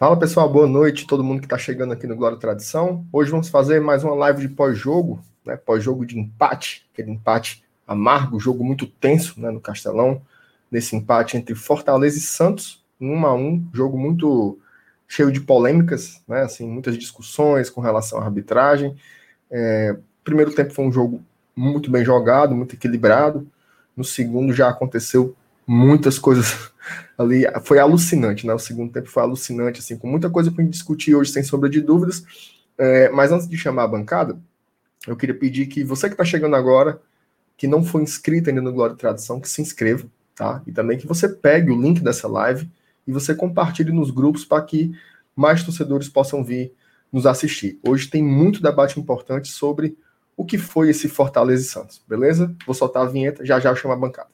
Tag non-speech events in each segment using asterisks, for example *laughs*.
Fala pessoal, boa noite, todo mundo que está chegando aqui no Glória Tradição. Hoje vamos fazer mais uma live de pós-jogo, né? Pós-jogo de empate, aquele empate amargo, jogo muito tenso né, no Castelão, nesse empate entre Fortaleza e Santos, um a um, jogo muito cheio de polêmicas, né? Assim, muitas discussões com relação à arbitragem. É, primeiro tempo foi um jogo muito bem jogado, muito equilibrado. No segundo já aconteceu muitas coisas ali. Foi alucinante, né? O segundo tempo foi alucinante, assim, com muita coisa para discutir hoje, sem sombra de dúvidas. É, mas antes de chamar a bancada, eu queria pedir que você que está chegando agora, que não foi inscrito ainda no Glória e Tradição, que se inscreva, tá? E também que você pegue o link dessa live e você compartilhe nos grupos para que mais torcedores possam vir nos assistir. Hoje tem muito debate importante sobre o que foi esse Fortaleza e Santos, beleza? Vou soltar a vinheta, já já eu chamo a bancada.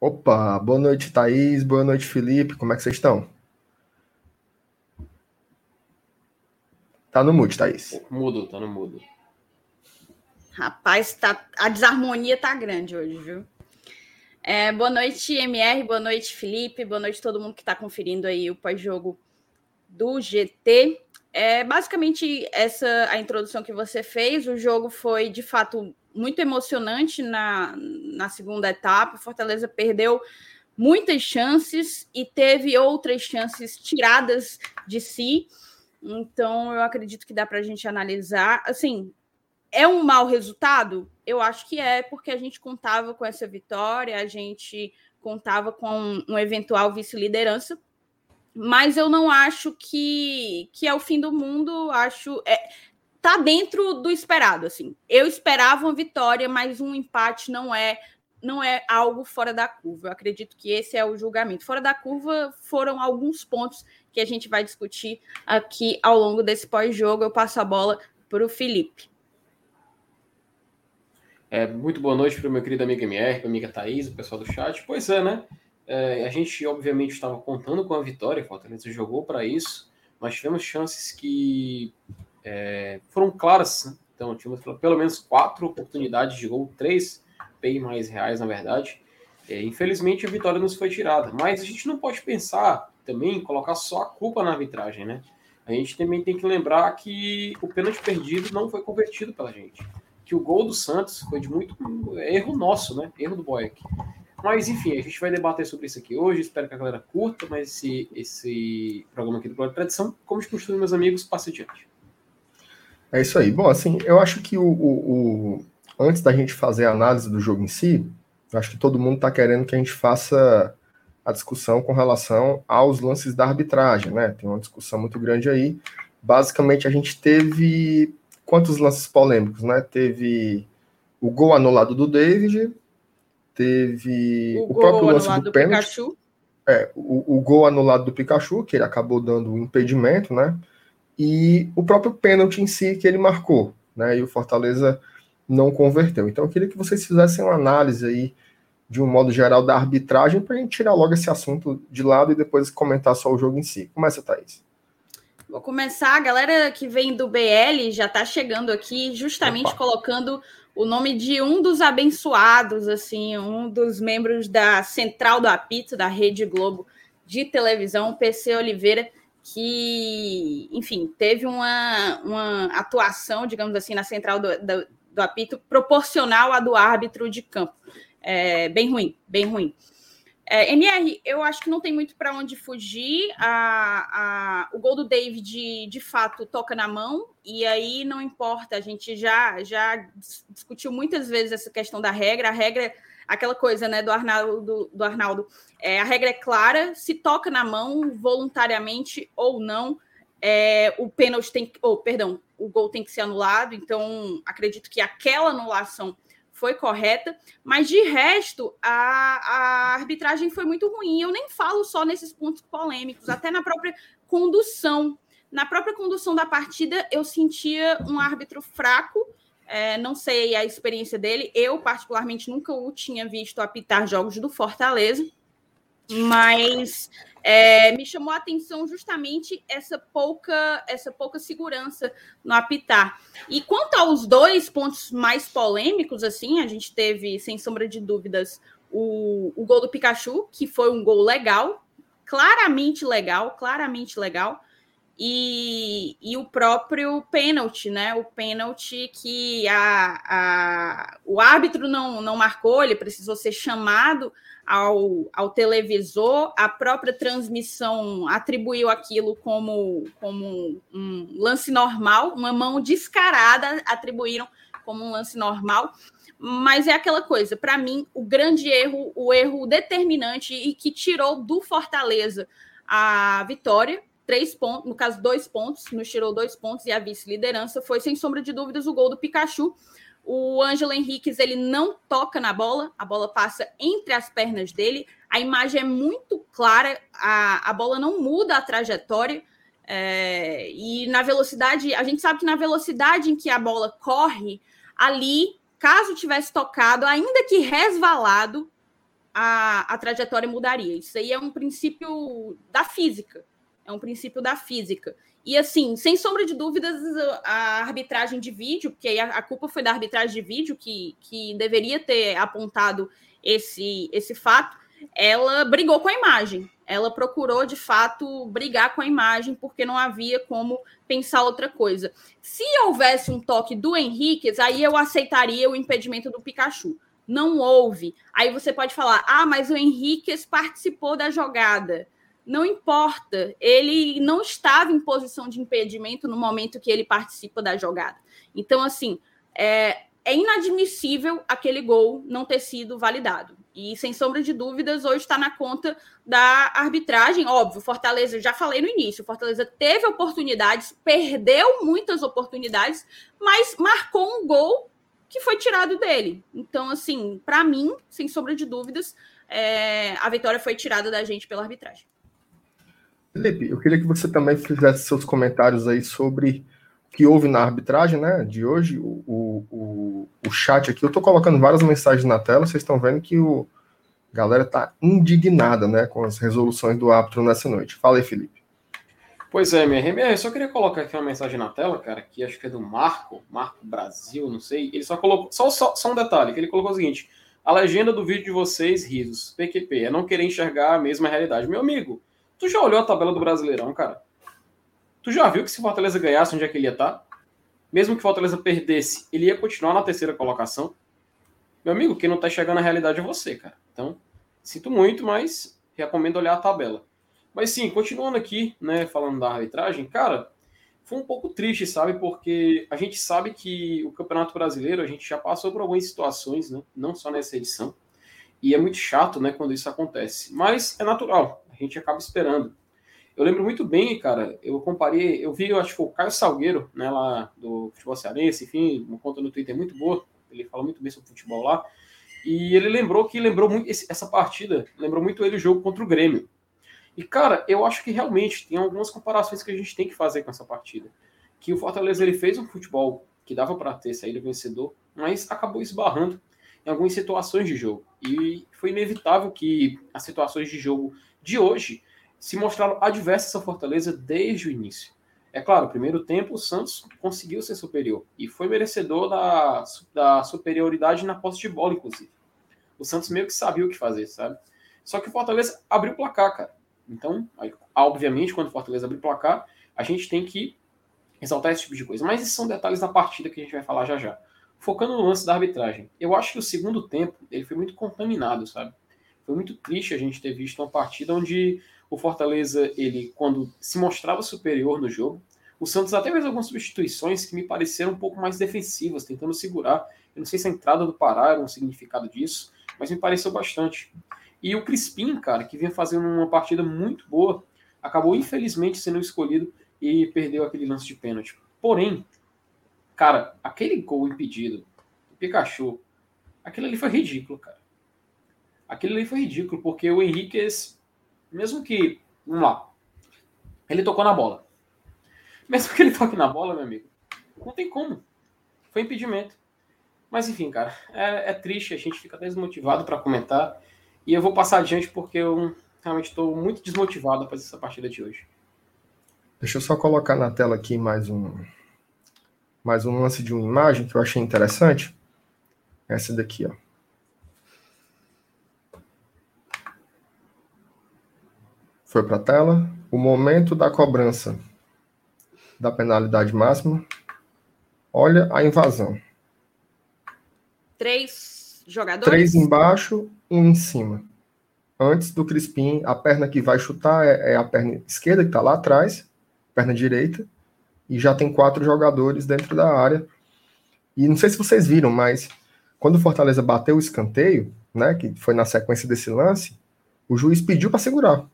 Opa, boa noite, Thaís, boa noite, Felipe, como é que vocês estão? Tá no mute, Thaís. Mudo, tá no mudo. Rapaz, tá, a desarmonia tá grande hoje, viu? É, boa noite, MR, boa noite, Felipe, boa noite todo mundo que está conferindo aí o pós-jogo do GT. É basicamente essa a introdução que você fez. O jogo foi de fato muito emocionante na, na segunda etapa. Fortaleza perdeu muitas chances e teve outras chances tiradas de si. Então, eu acredito que dá para a gente analisar. Assim, é um mau resultado? Eu acho que é, porque a gente contava com essa vitória, a gente contava com um eventual vice-liderança. Mas eu não acho que, que é o fim do mundo. Acho. É, tá dentro do esperado, assim. Eu esperava uma vitória, mas um empate não é não é algo fora da curva. Eu acredito que esse é o julgamento. Fora da curva foram alguns pontos que a gente vai discutir aqui ao longo desse pós-jogo. Eu passo a bola para o Felipe. É, muito boa noite para o meu querido amigo MR, para a amiga Thaís, o pessoal do chat. Pois é, né? É, a gente, obviamente, estava contando com a vitória, Fortaleza jogou para isso, mas tivemos chances que é, foram claras. Né? Então, tivemos pelo menos quatro oportunidades de gol, três bem mais reais, na verdade. É, infelizmente, a vitória nos foi tirada. Mas a gente não pode pensar também colocar só a culpa na arbitragem, né? A gente também tem que lembrar que o pênalti perdido não foi convertido pela gente. Que o gol do Santos foi de muito erro nosso, né? Erro do Boeck. Mas, enfim, a gente vai debater sobre isso aqui hoje. Espero que a galera curta mais esse, esse programa aqui do Glória Tradição. Como de costume, meus amigos, passe adiante. É isso aí. Bom, assim, eu acho que o, o, o, antes da gente fazer a análise do jogo em si, eu acho que todo mundo está querendo que a gente faça a discussão com relação aos lances da arbitragem, né? Tem uma discussão muito grande aí. Basicamente, a gente teve quantos lances polêmicos, né? Teve o gol anulado do David, teve o, o próprio lance do, do pênalti. Pikachu. É, o, o gol anulado do Pikachu, que ele acabou dando o impedimento, né? E o próprio pênalti em si que ele marcou, né? E o Fortaleza não converteu. Então eu queria que vocês fizessem uma análise aí de um modo geral da arbitragem para a gente tirar logo esse assunto de lado e depois comentar só o jogo em si. Começa, Thaís. Vou começar. A galera que vem do BL já está chegando aqui, justamente Opa. colocando o nome de um dos abençoados, assim, um dos membros da Central do Apito, da Rede Globo de televisão, PC Oliveira que, enfim, teve uma, uma atuação, digamos assim, na central do, do, do apito proporcional à do árbitro de campo. É, bem ruim, bem ruim. É, MR, eu acho que não tem muito para onde fugir. A, a, o gol do David, de fato, toca na mão, e aí não importa. A gente já, já discutiu muitas vezes essa questão da regra. A regra aquela coisa né, do Arnaldo, do Arnaldo. É, a regra é clara, se toca na mão, voluntariamente ou não, é, o pênalti tem ou oh, perdão, o gol tem que ser anulado. Então, acredito que aquela anulação foi correta, mas de resto a, a arbitragem foi muito ruim. Eu nem falo só nesses pontos polêmicos, até na própria condução. Na própria condução da partida, eu sentia um árbitro fraco é, não sei a experiência dele. Eu, particularmente, nunca o tinha visto apitar jogos do Fortaleza. Mas é, me chamou a atenção justamente essa pouca, essa pouca segurança no apitar. E quanto aos dois pontos mais polêmicos, assim, a gente teve, sem sombra de dúvidas, o, o gol do Pikachu, que foi um gol legal, claramente legal, claramente legal. E, e o próprio pênalti, né? O pênalti que a, a, o árbitro não, não marcou, ele precisou ser chamado ao, ao televisor, a própria transmissão atribuiu aquilo como, como um lance normal, uma mão descarada atribuíram como um lance normal. Mas é aquela coisa, para mim, o grande erro, o erro determinante e que tirou do Fortaleza a vitória, três pontos, no caso, dois pontos, nos tirou dois pontos e a vice-liderança foi, sem sombra de dúvidas, o gol do Pikachu. O Ângelo Henriquez ele não toca na bola, a bola passa entre as pernas dele. A imagem é muito clara, a, a bola não muda a trajetória. É, e na velocidade, a gente sabe que na velocidade em que a bola corre, ali caso tivesse tocado, ainda que resvalado, a, a trajetória mudaria. Isso aí é um princípio da física. É um princípio da física. E assim, sem sombra de dúvidas, a arbitragem de vídeo, porque a, a culpa foi da arbitragem de vídeo que, que deveria ter apontado esse, esse fato, ela brigou com a imagem. Ela procurou, de fato, brigar com a imagem, porque não havia como pensar outra coisa. Se houvesse um toque do Henrique, aí eu aceitaria o impedimento do Pikachu. Não houve. Aí você pode falar: ah, mas o Henrique participou da jogada. Não importa, ele não estava em posição de impedimento no momento que ele participa da jogada. Então, assim, é, é inadmissível aquele gol não ter sido validado. E, sem sombra de dúvidas, hoje está na conta da arbitragem. Óbvio, Fortaleza, já falei no início, Fortaleza teve oportunidades, perdeu muitas oportunidades, mas marcou um gol que foi tirado dele. Então, assim, para mim, sem sombra de dúvidas, é, a vitória foi tirada da gente pela arbitragem. Felipe, eu queria que você também fizesse seus comentários aí sobre o que houve na arbitragem, né, de hoje, o, o, o chat aqui, eu estou colocando várias mensagens na tela, vocês estão vendo que o a galera está indignada, né, com as resoluções do árbitro nessa noite. Fala aí, Felipe. Pois é, minha eu só queria colocar aqui uma mensagem na tela, cara, que acho que é do Marco, Marco Brasil, não sei. Ele só colocou, só, só, só um detalhe, que ele colocou o seguinte: a legenda do vídeo de vocês, risos, PQP, é não querer enxergar a mesma realidade. Meu amigo, tu já olhou a tabela do Brasileirão, cara? Tu já viu que se Fortaleza ganhasse, onde é que ele ia estar? Tá? Mesmo que Fortaleza perdesse, ele ia continuar na terceira colocação. Meu amigo, quem não tá chegando à realidade é você, cara. Então, sinto muito, mas recomendo olhar a tabela. Mas sim, continuando aqui, né, falando da arbitragem, cara, foi um pouco triste, sabe? Porque a gente sabe que o Campeonato Brasileiro, a gente já passou por algumas situações, né? Não só nessa edição. E é muito chato, né, quando isso acontece. Mas é natural, a gente acaba esperando. Eu lembro muito bem, cara, eu comparei, eu vi, eu acho que foi o Caio Salgueiro, né, lá do futebol cearense, enfim, uma conta no Twitter muito boa, ele fala muito bem sobre futebol lá, e ele lembrou que lembrou muito esse, essa partida, lembrou muito ele o jogo contra o Grêmio. E, cara, eu acho que realmente tem algumas comparações que a gente tem que fazer com essa partida. Que o Fortaleza ele fez um futebol que dava para ter saído vencedor, mas acabou esbarrando em algumas situações de jogo. E foi inevitável que as situações de jogo de hoje se mostraram adversas ao Fortaleza desde o início. É claro, primeiro tempo o Santos conseguiu ser superior e foi merecedor da, da superioridade na posse de bola, inclusive. O Santos meio que sabia o que fazer, sabe? Só que o Fortaleza abriu o placar, cara. Então, obviamente, quando o Fortaleza abrir o placar, a gente tem que exaltar esse tipo de coisa. Mas esses são detalhes da partida que a gente vai falar já já. Focando no lance da arbitragem, eu acho que o segundo tempo ele foi muito contaminado, sabe? Foi muito triste a gente ter visto uma partida onde o Fortaleza, ele, quando se mostrava superior no jogo, o Santos até fez algumas substituições que me pareceram um pouco mais defensivas, tentando segurar. Eu não sei se a entrada do Pará era um significado disso, mas me pareceu bastante. E o Crispim, cara, que vinha fazendo uma partida muito boa, acabou infelizmente sendo escolhido e perdeu aquele lance de pênalti. Porém, cara, aquele gol impedido do Pikachu, aquilo ali foi ridículo, cara. Aquilo ali foi ridículo, porque o Henrique mesmo que, vamos lá, ele tocou na bola. Mesmo que ele toque na bola, meu amigo, não tem como. Foi impedimento. Mas enfim, cara, é, é triste, a gente fica desmotivado para comentar. E eu vou passar adiante porque eu, realmente estou muito desmotivado para essa partida de hoje. Deixa eu só colocar na tela aqui mais um mais um lance de uma imagem que eu achei interessante. Essa daqui, ó. Foi para a tela. O momento da cobrança da penalidade máxima. Olha a invasão. Três jogadores? Três embaixo, um em cima. Antes do Crispim, a perna que vai chutar é, é a perna esquerda, que está lá atrás, perna direita, e já tem quatro jogadores dentro da área. E não sei se vocês viram, mas quando o Fortaleza bateu o escanteio, né, que foi na sequência desse lance, o juiz pediu para segurar.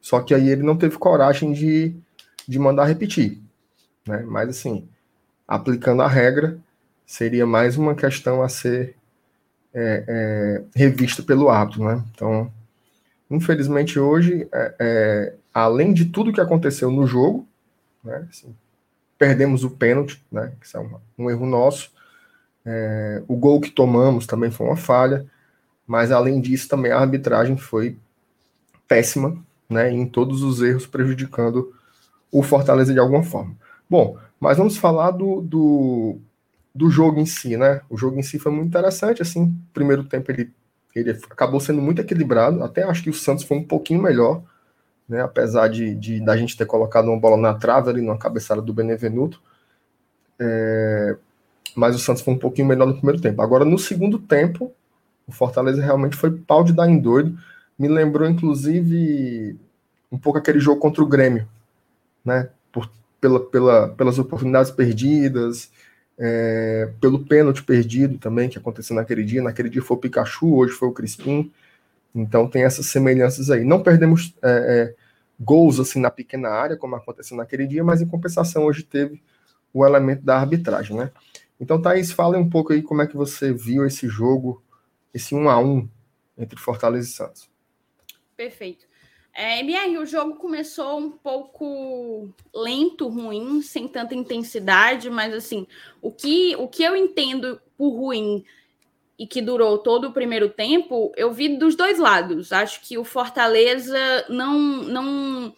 Só que aí ele não teve coragem de, de mandar repetir. Né? Mas assim, aplicando a regra, seria mais uma questão a ser é, é, revista pelo árbitro. Né? Então, infelizmente hoje, é, é, além de tudo que aconteceu no jogo, né, assim, perdemos o pênalti, né, que é um, um erro nosso, é, o gol que tomamos também foi uma falha, mas além disso também a arbitragem foi péssima, né, em todos os erros prejudicando o Fortaleza de alguma forma. Bom, mas vamos falar do, do, do jogo em si, né? O jogo em si foi muito interessante, assim, primeiro tempo ele, ele acabou sendo muito equilibrado, até acho que o Santos foi um pouquinho melhor, né? Apesar de, de da gente ter colocado uma bola na trave ali, numa cabeçada do Benevenuto, é, mas o Santos foi um pouquinho melhor no primeiro tempo. Agora, no segundo tempo, o Fortaleza realmente foi pau de dar em doido, me lembrou, inclusive, um pouco aquele jogo contra o Grêmio, né? Por, pela, pela, pelas oportunidades perdidas, é, pelo pênalti perdido também que aconteceu naquele dia. Naquele dia foi o Pikachu, hoje foi o Crispim. Então tem essas semelhanças aí. Não perdemos é, é, gols assim na pequena área, como aconteceu naquele dia, mas em compensação hoje teve o elemento da arbitragem, né? Então, Thaís, fala um pouco aí como é que você viu esse jogo, esse 1 a 1 entre Fortaleza e Santos. Perfeito. É, MR, o jogo começou um pouco lento, ruim, sem tanta intensidade, mas assim, o que, o que eu entendo por ruim e que durou todo o primeiro tempo, eu vi dos dois lados. Acho que o Fortaleza não não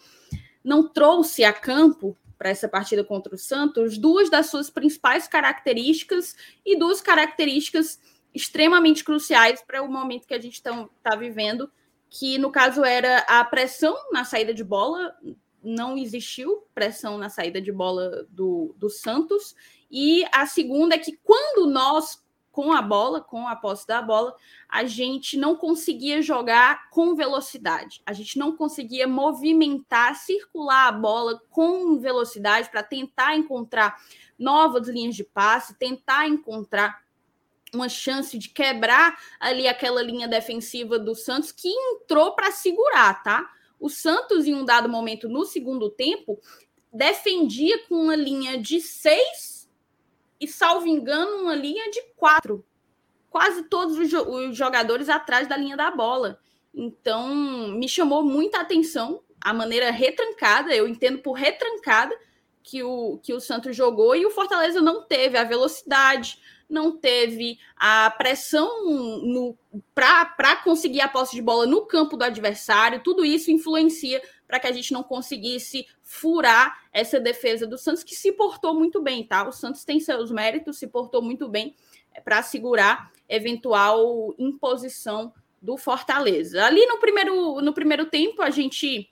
não trouxe a campo para essa partida contra o Santos duas das suas principais características e duas características extremamente cruciais para o momento que a gente está tá vivendo que no caso era a pressão na saída de bola, não existiu pressão na saída de bola do, do Santos, e a segunda é que quando nós, com a bola, com a posse da bola, a gente não conseguia jogar com velocidade, a gente não conseguia movimentar, circular a bola com velocidade para tentar encontrar novas linhas de passe, tentar encontrar uma chance de quebrar ali aquela linha defensiva do Santos que entrou para segurar, tá? O Santos, em um dado momento no segundo tempo, defendia com uma linha de seis e, salvo engano, uma linha de quatro. Quase todos os, jo os jogadores atrás da linha da bola. Então, me chamou muita atenção a maneira retrancada, eu entendo por retrancada, que o, que o Santos jogou e o Fortaleza não teve a velocidade, não teve a pressão para conseguir a posse de bola no campo do adversário, tudo isso influencia para que a gente não conseguisse furar essa defesa do Santos, que se portou muito bem, tá? O Santos tem seus méritos, se portou muito bem é, para segurar eventual imposição do Fortaleza. Ali no primeiro, no primeiro tempo, a gente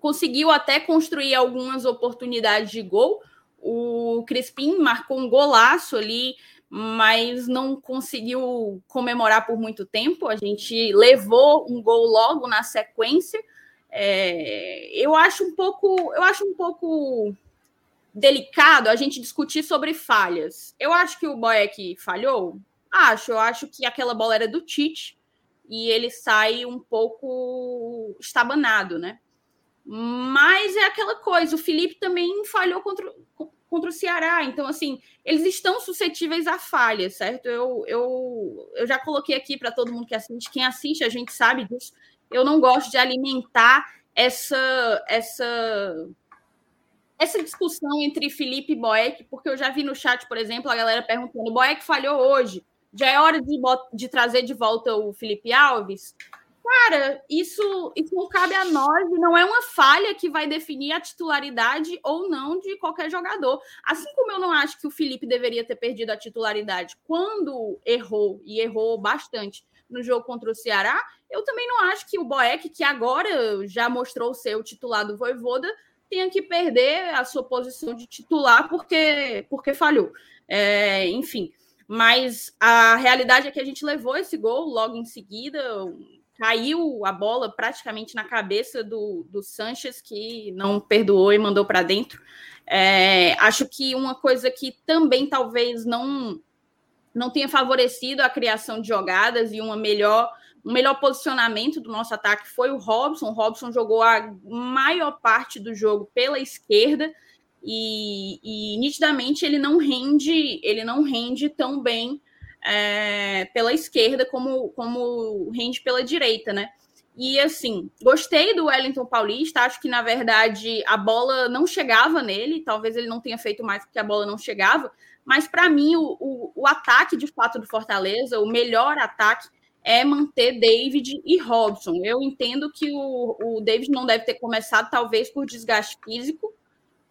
conseguiu até construir algumas oportunidades de gol. O Crispim marcou um golaço ali mas não conseguiu comemorar por muito tempo. A gente levou um gol logo na sequência. É, eu acho um pouco, eu acho um pouco delicado a gente discutir sobre falhas. Eu acho que o Boeck falhou. Acho, eu acho que aquela bola era do Tite e ele sai um pouco estabanado, né? Mas é aquela coisa, o Felipe também falhou contra, contra o Ceará. Então, assim, eles estão suscetíveis a falhas, certo? Eu, eu, eu já coloquei aqui para todo mundo que assiste, quem assiste a gente sabe disso. Eu não gosto de alimentar essa essa essa discussão entre Felipe e Boeck, porque eu já vi no chat, por exemplo, a galera perguntando: Boeck falhou hoje, já é hora de, de trazer de volta o Felipe Alves? Cara, isso, isso não cabe a nós não é uma falha que vai definir a titularidade ou não de qualquer jogador. Assim como eu não acho que o Felipe deveria ter perdido a titularidade quando errou, e errou bastante no jogo contra o Ceará, eu também não acho que o Boeck, que agora já mostrou ser o titular do Voivoda, tenha que perder a sua posição de titular porque, porque falhou. É, enfim, mas a realidade é que a gente levou esse gol logo em seguida, caiu a bola praticamente na cabeça do, do Sanches, que não perdoou e mandou para dentro. É, acho que uma coisa que também talvez não não tenha favorecido a criação de jogadas e uma melhor um melhor posicionamento do nosso ataque foi o Robson. O Robson jogou a maior parte do jogo pela esquerda e, e nitidamente ele não rende, ele não rende tão bem é, pela esquerda como, como rende pela direita, né? E assim, gostei do Wellington Paulista, acho que na verdade a bola não chegava nele, talvez ele não tenha feito mais porque a bola não chegava, mas para mim o, o, o, ataque de fato do Fortaleza, o melhor ataque é manter David e Robson. Eu entendo que o, o David não deve ter começado, talvez por desgaste físico,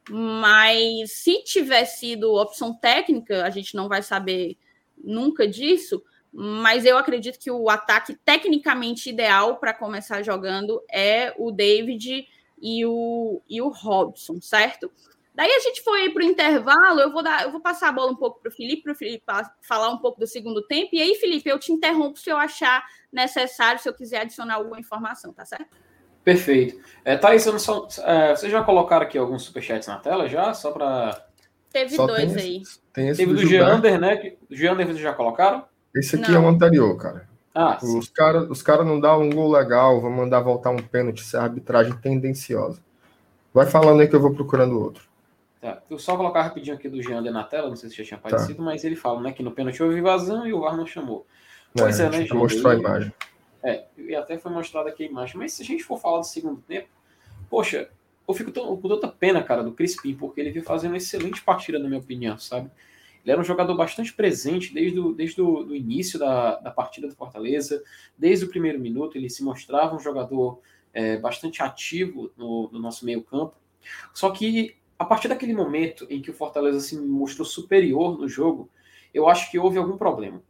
mas se tiver sido opção técnica, a gente não vai saber nunca disso, mas eu acredito que o ataque tecnicamente ideal para começar jogando é o David e o, e o Robson, certo? Daí a gente foi para o intervalo, eu vou dar, eu vou passar a bola um pouco para o Felipe, para o Felipe falar um pouco do segundo tempo. E aí, Felipe, eu te interrompo se eu achar necessário, se eu quiser adicionar alguma informação, tá certo? Perfeito. É, Thaís, só, é, vocês já colocaram aqui alguns superchats na tela já? Só para. Teve só dois tem aí. tem esse Teve do, do Geander, né? O Geander vocês já colocaram? Esse aqui não. é o anterior, cara. Ah, os caras os cara não dão um gol legal, vão mandar voltar um pênalti, isso é arbitragem tendenciosa. Vai falando aí que eu vou procurando outro. Tá, eu só colocar rapidinho aqui do Jean na tela, não sei se já tinha tá. aparecido, tá. mas ele fala né, que no pênalti houve invasão e o VAR não chamou. É, pois é, é né, Jean? mostrou a imagem. É, e até foi mostrada aqui a imagem. Mas se a gente for falar do segundo tempo, poxa, eu fico tão, com tanta pena, cara, do Crispim, porque ele veio fazendo uma excelente partida, na minha opinião, sabe? Ele era um jogador bastante presente desde o, desde o do início da, da partida do Fortaleza, desde o primeiro minuto, ele se mostrava um jogador é, bastante ativo no, no nosso meio campo. Só que a partir daquele momento em que o Fortaleza se mostrou superior no jogo, eu acho que houve algum problema.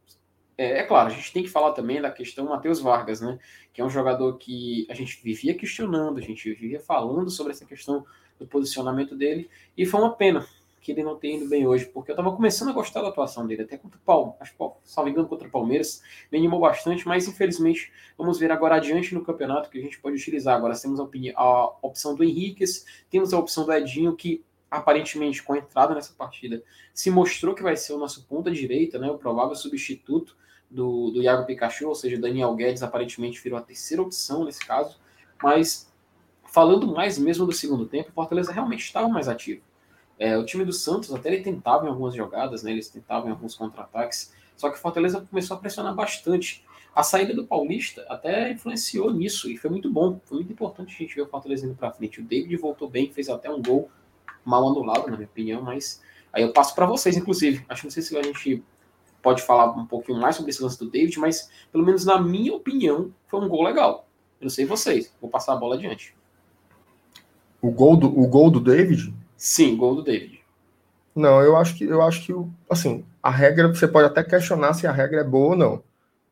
É, é, claro, a gente tem que falar também da questão Matheus Vargas, né? Que é um jogador que a gente vivia questionando, a gente vivia falando sobre essa questão do posicionamento dele, e foi uma pena que ele não tenha ido bem hoje, porque eu estava começando a gostar da atuação dele, até contra o Palmeiras, salvo contra o Palmeiras, me animou bastante, mas infelizmente vamos ver agora adiante no campeonato que a gente pode utilizar. Agora temos a, opinião, a opção do Henriquez, temos a opção do Edinho, que aparentemente com a entrada nessa partida se mostrou que vai ser o nosso ponta direita, né, o provável substituto do, do Iago Pikachu, ou seja, Daniel Guedes aparentemente virou a terceira opção nesse caso, mas falando mais mesmo do segundo tempo, o Fortaleza realmente estava mais ativo. É, o time do Santos até ele tentava em algumas jogadas, né, eles tentavam em alguns contra-ataques, só que o Fortaleza começou a pressionar bastante. A saída do Paulista até influenciou nisso e foi muito bom, foi muito importante a gente ver o Fortaleza indo para frente. O David voltou bem, fez até um gol mal anulado, na minha opinião, mas aí eu passo para vocês, inclusive. Acho que não sei se a gente pode falar um pouquinho mais sobre esse lance do David, mas pelo menos na minha opinião foi um gol legal. Eu não sei vocês, vou passar a bola adiante. O gol do, o gol do David? Sim, gol do David. Não, eu acho que eu acho que assim, a regra você pode até questionar se a regra é boa ou não.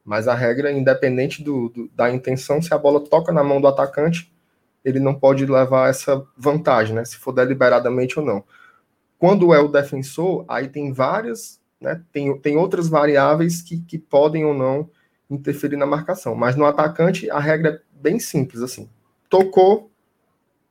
Mas a regra, independente do, do, da intenção, se a bola toca na mão do atacante, ele não pode levar essa vantagem, né? Se for deliberadamente ou não. Quando é o defensor, aí tem várias, né? Tem, tem outras variáveis que, que podem ou não interferir na marcação. Mas no atacante, a regra é bem simples, assim. Tocou,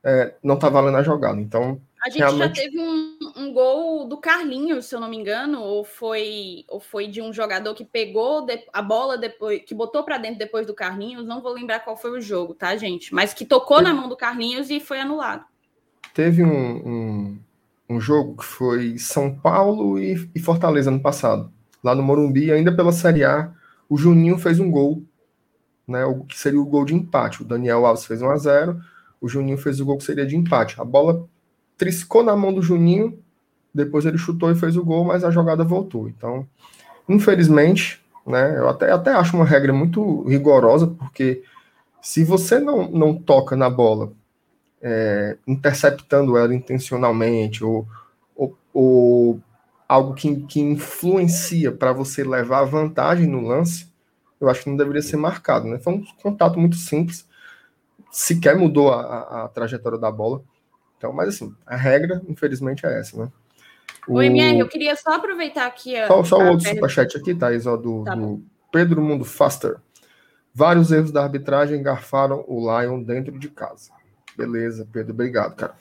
é, não tá valendo a jogada. Então, a gente Realmente... já teve um, um, gol do Carlinhos, se eu não me engano, ou foi, ou foi de um jogador que pegou a bola depois, que botou para dentro depois do Carlinhos. Não vou lembrar qual foi o jogo, tá, gente? Mas que tocou na mão do Carlinhos e foi anulado. Teve um, um, um jogo que foi São Paulo e, e, Fortaleza no passado, lá no Morumbi, ainda pela Série A. O Juninho fez um gol, né? O que seria o gol de empate. O Daniel Alves fez 1 a 0 o Juninho fez o gol que seria de empate. A bola triscou na mão do Juninho, depois ele chutou e fez o gol, mas a jogada voltou. Então, infelizmente, né, eu até, até acho uma regra muito rigorosa, porque Se você não, não toca na bola, é, interceptando ela intencionalmente, ou, ou, ou algo que, que influencia para você levar vantagem no lance, eu acho que não deveria ser marcado. Né? Foi um contato muito simples, sequer mudou a, a, a trajetória da bola. Então, mas assim, a regra, infelizmente, é essa, né? O, o MR, eu queria só aproveitar aqui. A, só, só o outro superchat aqui, Thaís, ó, do, tá do Pedro Mundo Faster. Vários erros da arbitragem garfaram o Lion dentro de casa. Beleza, Pedro, obrigado, cara.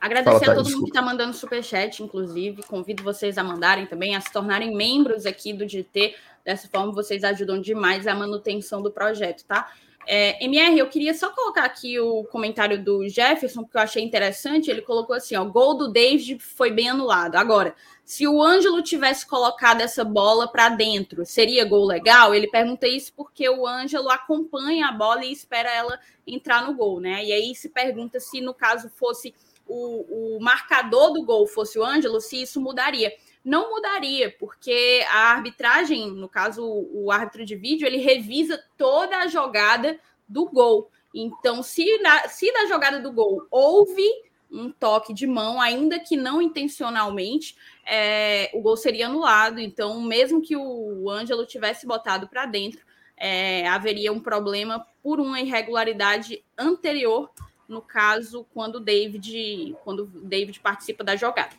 Agradecer Fala, a todo mundo que está mandando superchat, inclusive. Convido vocês a mandarem também, a se tornarem membros aqui do GT. Dessa forma, vocês ajudam demais a manutenção do projeto, tá? É, MR, eu queria só colocar aqui o comentário do Jefferson, porque eu achei interessante. Ele colocou assim: ó, gol do David foi bem anulado. Agora, se o Ângelo tivesse colocado essa bola para dentro, seria gol legal? Ele pergunta isso porque o Ângelo acompanha a bola e espera ela entrar no gol, né? E aí se pergunta se, no caso, fosse o, o marcador do gol fosse o Ângelo, se isso mudaria não mudaria, porque a arbitragem, no caso o árbitro de vídeo, ele revisa toda a jogada do gol. Então, se na, se na jogada do gol houve um toque de mão, ainda que não intencionalmente, é, o gol seria anulado. Então, mesmo que o Ângelo tivesse botado para dentro, é, haveria um problema por uma irregularidade anterior, no caso, quando David, quando David participa da jogada.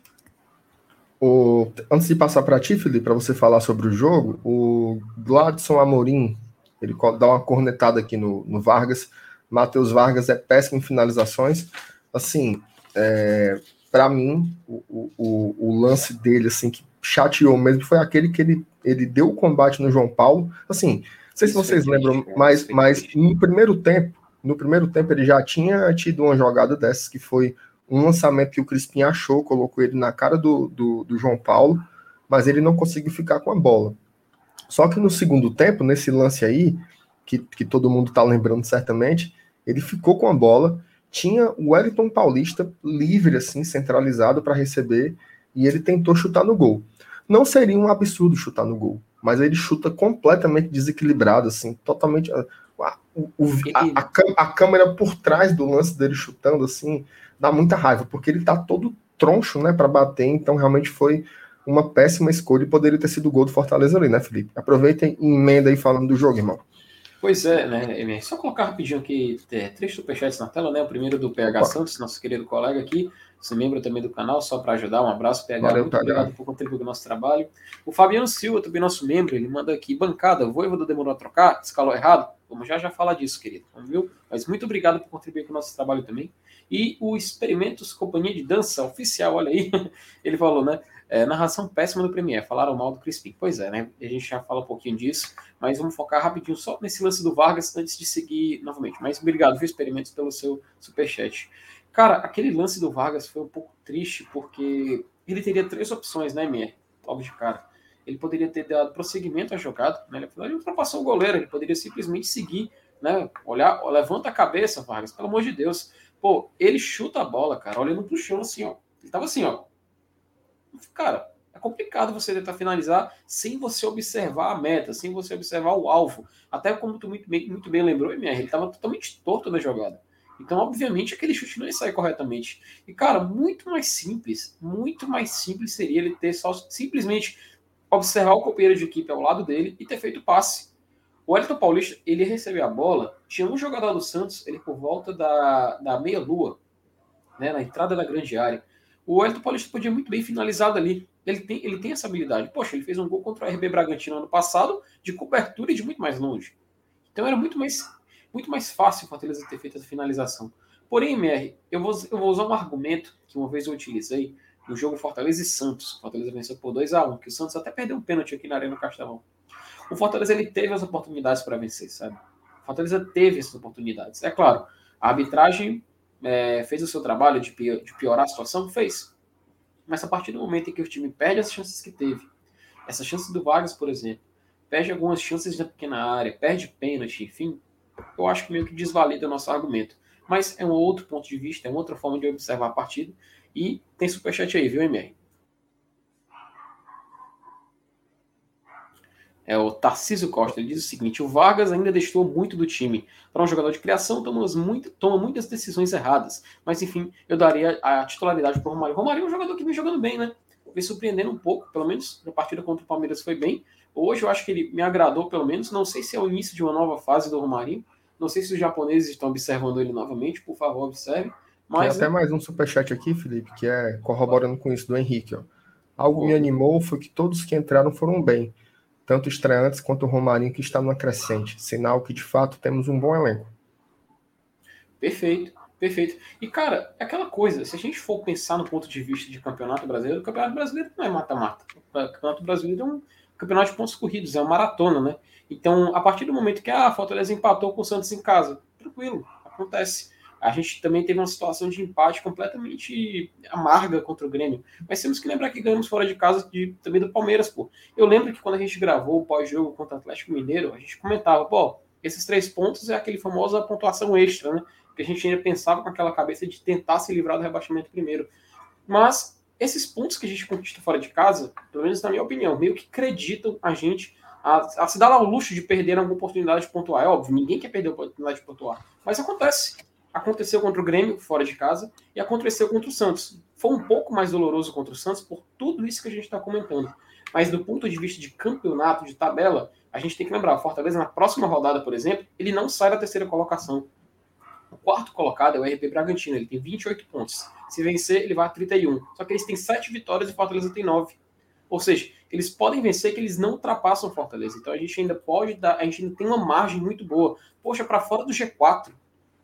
O, antes de passar para ti, Felipe, para você falar sobre o jogo, o Gladson Amorim, ele dá uma cornetada aqui no, no Vargas. Matheus Vargas é péssimo em finalizações. Assim, é, para mim, o, o, o, lance dele, assim, que chateou mesmo, foi aquele que ele, ele deu o combate no João Paulo. Assim, não sei se vocês lembram, mas, mas no primeiro tempo, no primeiro tempo ele já tinha tido uma jogada dessas que foi um lançamento que o Crispim achou, colocou ele na cara do, do, do, João Paulo, mas ele não conseguiu ficar com a bola. Só que no segundo tempo, nesse lance aí, que, que todo mundo está lembrando certamente, ele ficou com a bola, tinha o Wellington Paulista livre, assim, centralizado para receber, e ele tentou chutar no gol. Não seria um absurdo chutar no gol, mas ele chuta completamente desequilibrado, assim, totalmente. A, a, a, a, câmera por trás do lance dele chutando, assim, dá muita raiva, porque ele tá todo troncho, né, para bater, então realmente foi uma péssima escolha e poderia ter sido o gol do Fortaleza ali, né, Felipe? Aproveitem e emenda aí falando do jogo, irmão. Pois é, né, Só colocar rapidinho aqui é, três superchats na tela, né? O primeiro do PH. Santos, nosso querido colega aqui, você membro também do canal, só para ajudar. Um abraço, PH. Valeu, muito PH. obrigado por contribuir com o nosso trabalho. O Fabiano Silva, também nosso membro, ele manda aqui, bancada, o Voivoda demorou a trocar, escalou errado. Vamos já já falar disso, querido. Viu? Mas muito obrigado por contribuir com o nosso trabalho também. E o Experimentos Companhia de Dança Oficial, olha aí, *laughs* ele falou, né? É, narração péssima do Premier, falaram mal do Crispim. Pois é, né? A gente já fala um pouquinho disso, mas vamos focar rapidinho só nesse lance do Vargas antes de seguir novamente. Mas obrigado, viu, Experimentos, pelo seu superchat. Cara, aquele lance do Vargas foi um pouco triste, porque ele teria três opções, né, Mier? Logo de cara. Ele poderia ter dado prosseguimento à jogada, né? Ele ultrapassou o goleiro, ele poderia simplesmente seguir, né? Olhar, levanta a cabeça, Vargas, pelo amor de Deus. Pô, ele chuta a bola, cara, olhando pro chão assim, ó. Ele tava assim, ó. Cara, é complicado você tentar finalizar sem você observar a meta, sem você observar o alvo. Até como tu muito bem, muito bem lembrou, MR, ele tava totalmente torto na jogada. Então, obviamente, aquele chute não ia sair corretamente. E, cara, muito mais simples, muito mais simples seria ele ter só simplesmente observar o companheiro de equipe ao lado dele e ter feito passe. O Elton Paulista, ele recebeu a bola, tinha um jogador do Santos, ele por volta da, da meia-lua, né, na entrada da grande área. O Elton Paulista podia muito bem finalizado ali. Ele tem, ele tem essa habilidade. Poxa, ele fez um gol contra o RB Bragantino ano passado, de cobertura e de muito mais longe. Então era muito mais, muito mais fácil o Fortaleza ter feito essa finalização. Porém, MR, eu vou, eu vou usar um argumento que uma vez eu utilizei no jogo Fortaleza e Santos. Fortaleza venceu por 2 a 1 que o Santos até perdeu um pênalti aqui na Arena Castelão o Fortaleza ele teve as oportunidades para vencer, sabe? O Fortaleza teve essas oportunidades. É claro, a arbitragem é, fez o seu trabalho de, de piorar a situação? Fez. Mas a partir do momento em que o time perde as chances que teve, essa chance do Vargas, por exemplo, perde algumas chances na pequena área, perde pênalti, enfim, eu acho que meio que desvalida o nosso argumento. Mas é um outro ponto de vista, é uma outra forma de observar a partida. E tem superchat aí, viu, MR? É o Tarcísio Costa. Ele diz o seguinte: o Vargas ainda deixou muito do time. Para um jogador de criação, toma, muito, toma muitas decisões erradas. Mas enfim, eu daria a titularidade para o Romário. Romário é um jogador que vem jogando bem, né? Vem surpreendendo um pouco, pelo menos na partida contra o Palmeiras foi bem. Hoje eu acho que ele me agradou, pelo menos. Não sei se é o início de uma nova fase do Romário. Não sei se os japoneses estão observando ele novamente. Por favor, observe. Mas, Tem até mais um superchat aqui, Felipe, que é corroborando com isso do Henrique. Ó. Algo me animou foi que todos que entraram foram bem tanto estreantes quanto o Romarinho, que está numa crescente, sinal que de fato temos um bom elenco. Perfeito, perfeito. E cara, é aquela coisa, se a gente for pensar no ponto de vista de campeonato brasileiro, o campeonato brasileiro não é mata-mata. O campeonato brasileiro é um campeonato de pontos corridos, é uma maratona, né? Então, a partir do momento que a Fortaleza empatou com o Santos em casa, tranquilo, acontece. A gente também teve uma situação de empate completamente amarga contra o Grêmio. Mas temos que lembrar que ganhamos fora de casa de, também do Palmeiras, pô. Eu lembro que quando a gente gravou o pós-jogo contra o Atlético Mineiro, a gente comentava, pô, esses três pontos é aquele famosa pontuação extra, né? Que a gente ainda pensava com aquela cabeça de tentar se livrar do rebaixamento primeiro. Mas esses pontos que a gente conquista fora de casa, pelo menos na minha opinião, meio que acreditam a gente a, a se dar ao luxo de perder alguma oportunidade de pontuar. É óbvio, ninguém quer perder a oportunidade de pontuar. Mas acontece aconteceu contra o Grêmio, fora de casa, e aconteceu contra o Santos. Foi um pouco mais doloroso contra o Santos por tudo isso que a gente está comentando. Mas do ponto de vista de campeonato, de tabela, a gente tem que lembrar, o Fortaleza na próxima rodada, por exemplo, ele não sai da terceira colocação. O quarto colocado é o RP Bragantino, ele tem 28 pontos. Se vencer, ele vai a 31. Só que eles têm 7 vitórias e o Fortaleza tem 9. Ou seja, eles podem vencer que eles não ultrapassam o Fortaleza. Então a gente ainda pode dar, a gente ainda tem uma margem muito boa. Poxa, para fora do G4,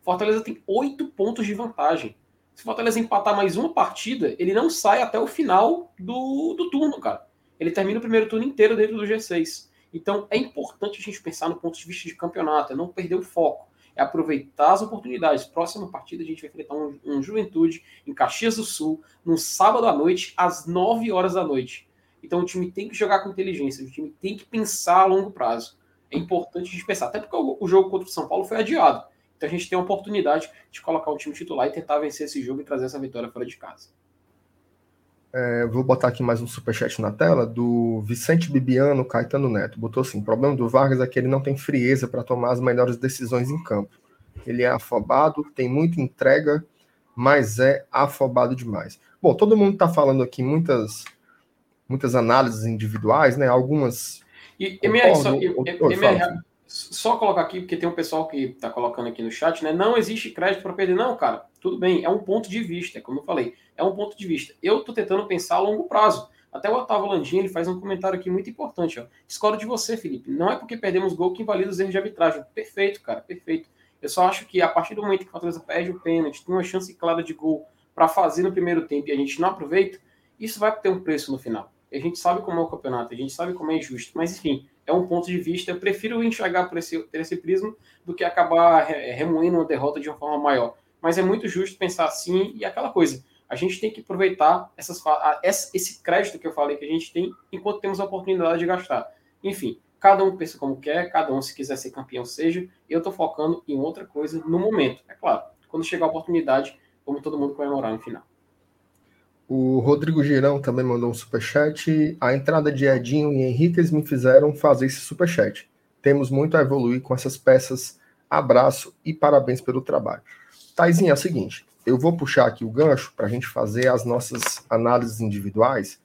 Fortaleza tem oito pontos de vantagem. Se Fortaleza empatar mais uma partida, ele não sai até o final do, do turno, cara. Ele termina o primeiro turno inteiro dentro do G6. Então é importante a gente pensar no ponto de vista de campeonato, é não perder o foco, é aproveitar as oportunidades. Próxima partida a gente vai enfrentar um, um Juventude em Caxias do Sul, no sábado à noite, às 9 horas da noite. Então o time tem que jogar com inteligência, o time tem que pensar a longo prazo. É importante a gente pensar, até porque o, o jogo contra o São Paulo foi adiado. Então a gente tem a oportunidade de colocar o time titular e tentar vencer esse jogo e trazer essa vitória fora de casa. É, vou botar aqui mais um superchat na tela do Vicente Bibiano Caetano Neto. Botou assim: o problema do Vargas é que ele não tem frieza para tomar as melhores decisões em campo. Ele é afobado, tem muita entrega, mas é afobado demais. Bom, todo mundo está falando aqui muitas muitas análises individuais, né? Algumas. E, e, minha, só, e, e, minha, só colocar aqui, porque tem um pessoal que está colocando aqui no chat, né? Não existe crédito para perder. Não, cara, tudo bem, é um ponto de vista, como eu falei, é um ponto de vista. Eu estou tentando pensar a longo prazo. Até o Otávio Landim ele faz um comentário aqui muito importante. Ó. Discordo de você, Felipe. Não é porque perdemos gol que invalida os erros de arbitragem. Perfeito, cara, perfeito. Eu só acho que a partir do momento que o Fortaleza perde o pênalti, tem uma chance clara de gol para fazer no primeiro tempo e a gente não aproveita, isso vai ter um preço no final. A gente sabe como é o campeonato, a gente sabe como é injusto, mas enfim, é um ponto de vista. Eu prefiro enxergar por esse, por esse prisma do que acabar remoendo uma derrota de uma forma maior. Mas é muito justo pensar assim e aquela coisa. A gente tem que aproveitar essas, esse crédito que eu falei que a gente tem enquanto temos a oportunidade de gastar. Enfim, cada um pensa como quer, cada um, se quiser ser campeão, seja. Eu estou focando em outra coisa no momento. É claro, quando chegar a oportunidade, vamos todo mundo comemorar no final. O Rodrigo Girão também mandou um superchat. A entrada de Edinho e Henriquez me fizeram fazer esse superchat. Temos muito a evoluir com essas peças. Abraço e parabéns pelo trabalho. Taizinho, é o seguinte: eu vou puxar aqui o gancho para a gente fazer as nossas análises individuais.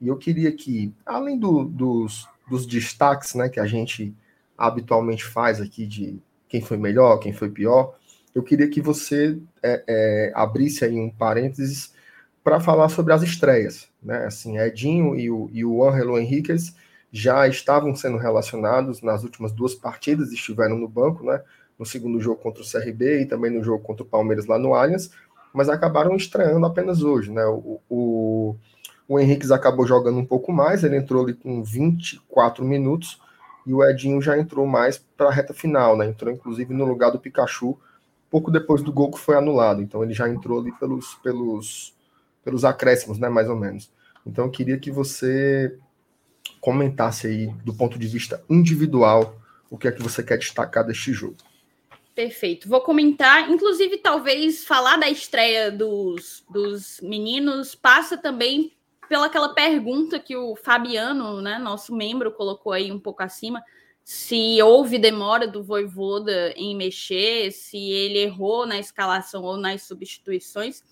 E eu queria que, além do, dos, dos destaques né, que a gente habitualmente faz aqui de quem foi melhor, quem foi pior, eu queria que você é, é, abrisse aí um parênteses para falar sobre as estreias. Né? Assim, Edinho e o, e o Angelo Henriquez já estavam sendo relacionados nas últimas duas partidas, estiveram no banco, né? no segundo jogo contra o CRB e também no jogo contra o Palmeiras lá no Allianz, mas acabaram estreando apenas hoje. Né? O, o, o Henriquez acabou jogando um pouco mais, ele entrou ali com 24 minutos, e o Edinho já entrou mais para a reta final, né? entrou inclusive no lugar do Pikachu, pouco depois do gol que foi anulado, então ele já entrou ali pelos, pelos pelos acréscimos, né, mais ou menos. Então eu queria que você comentasse aí do ponto de vista individual o que é que você quer destacar deste jogo. Perfeito. Vou comentar, inclusive, talvez falar da estreia dos, dos meninos passa também pela aquela pergunta que o Fabiano, né, nosso membro, colocou aí um pouco acima, se houve demora do Voivoda em mexer, se ele errou na escalação ou nas substituições.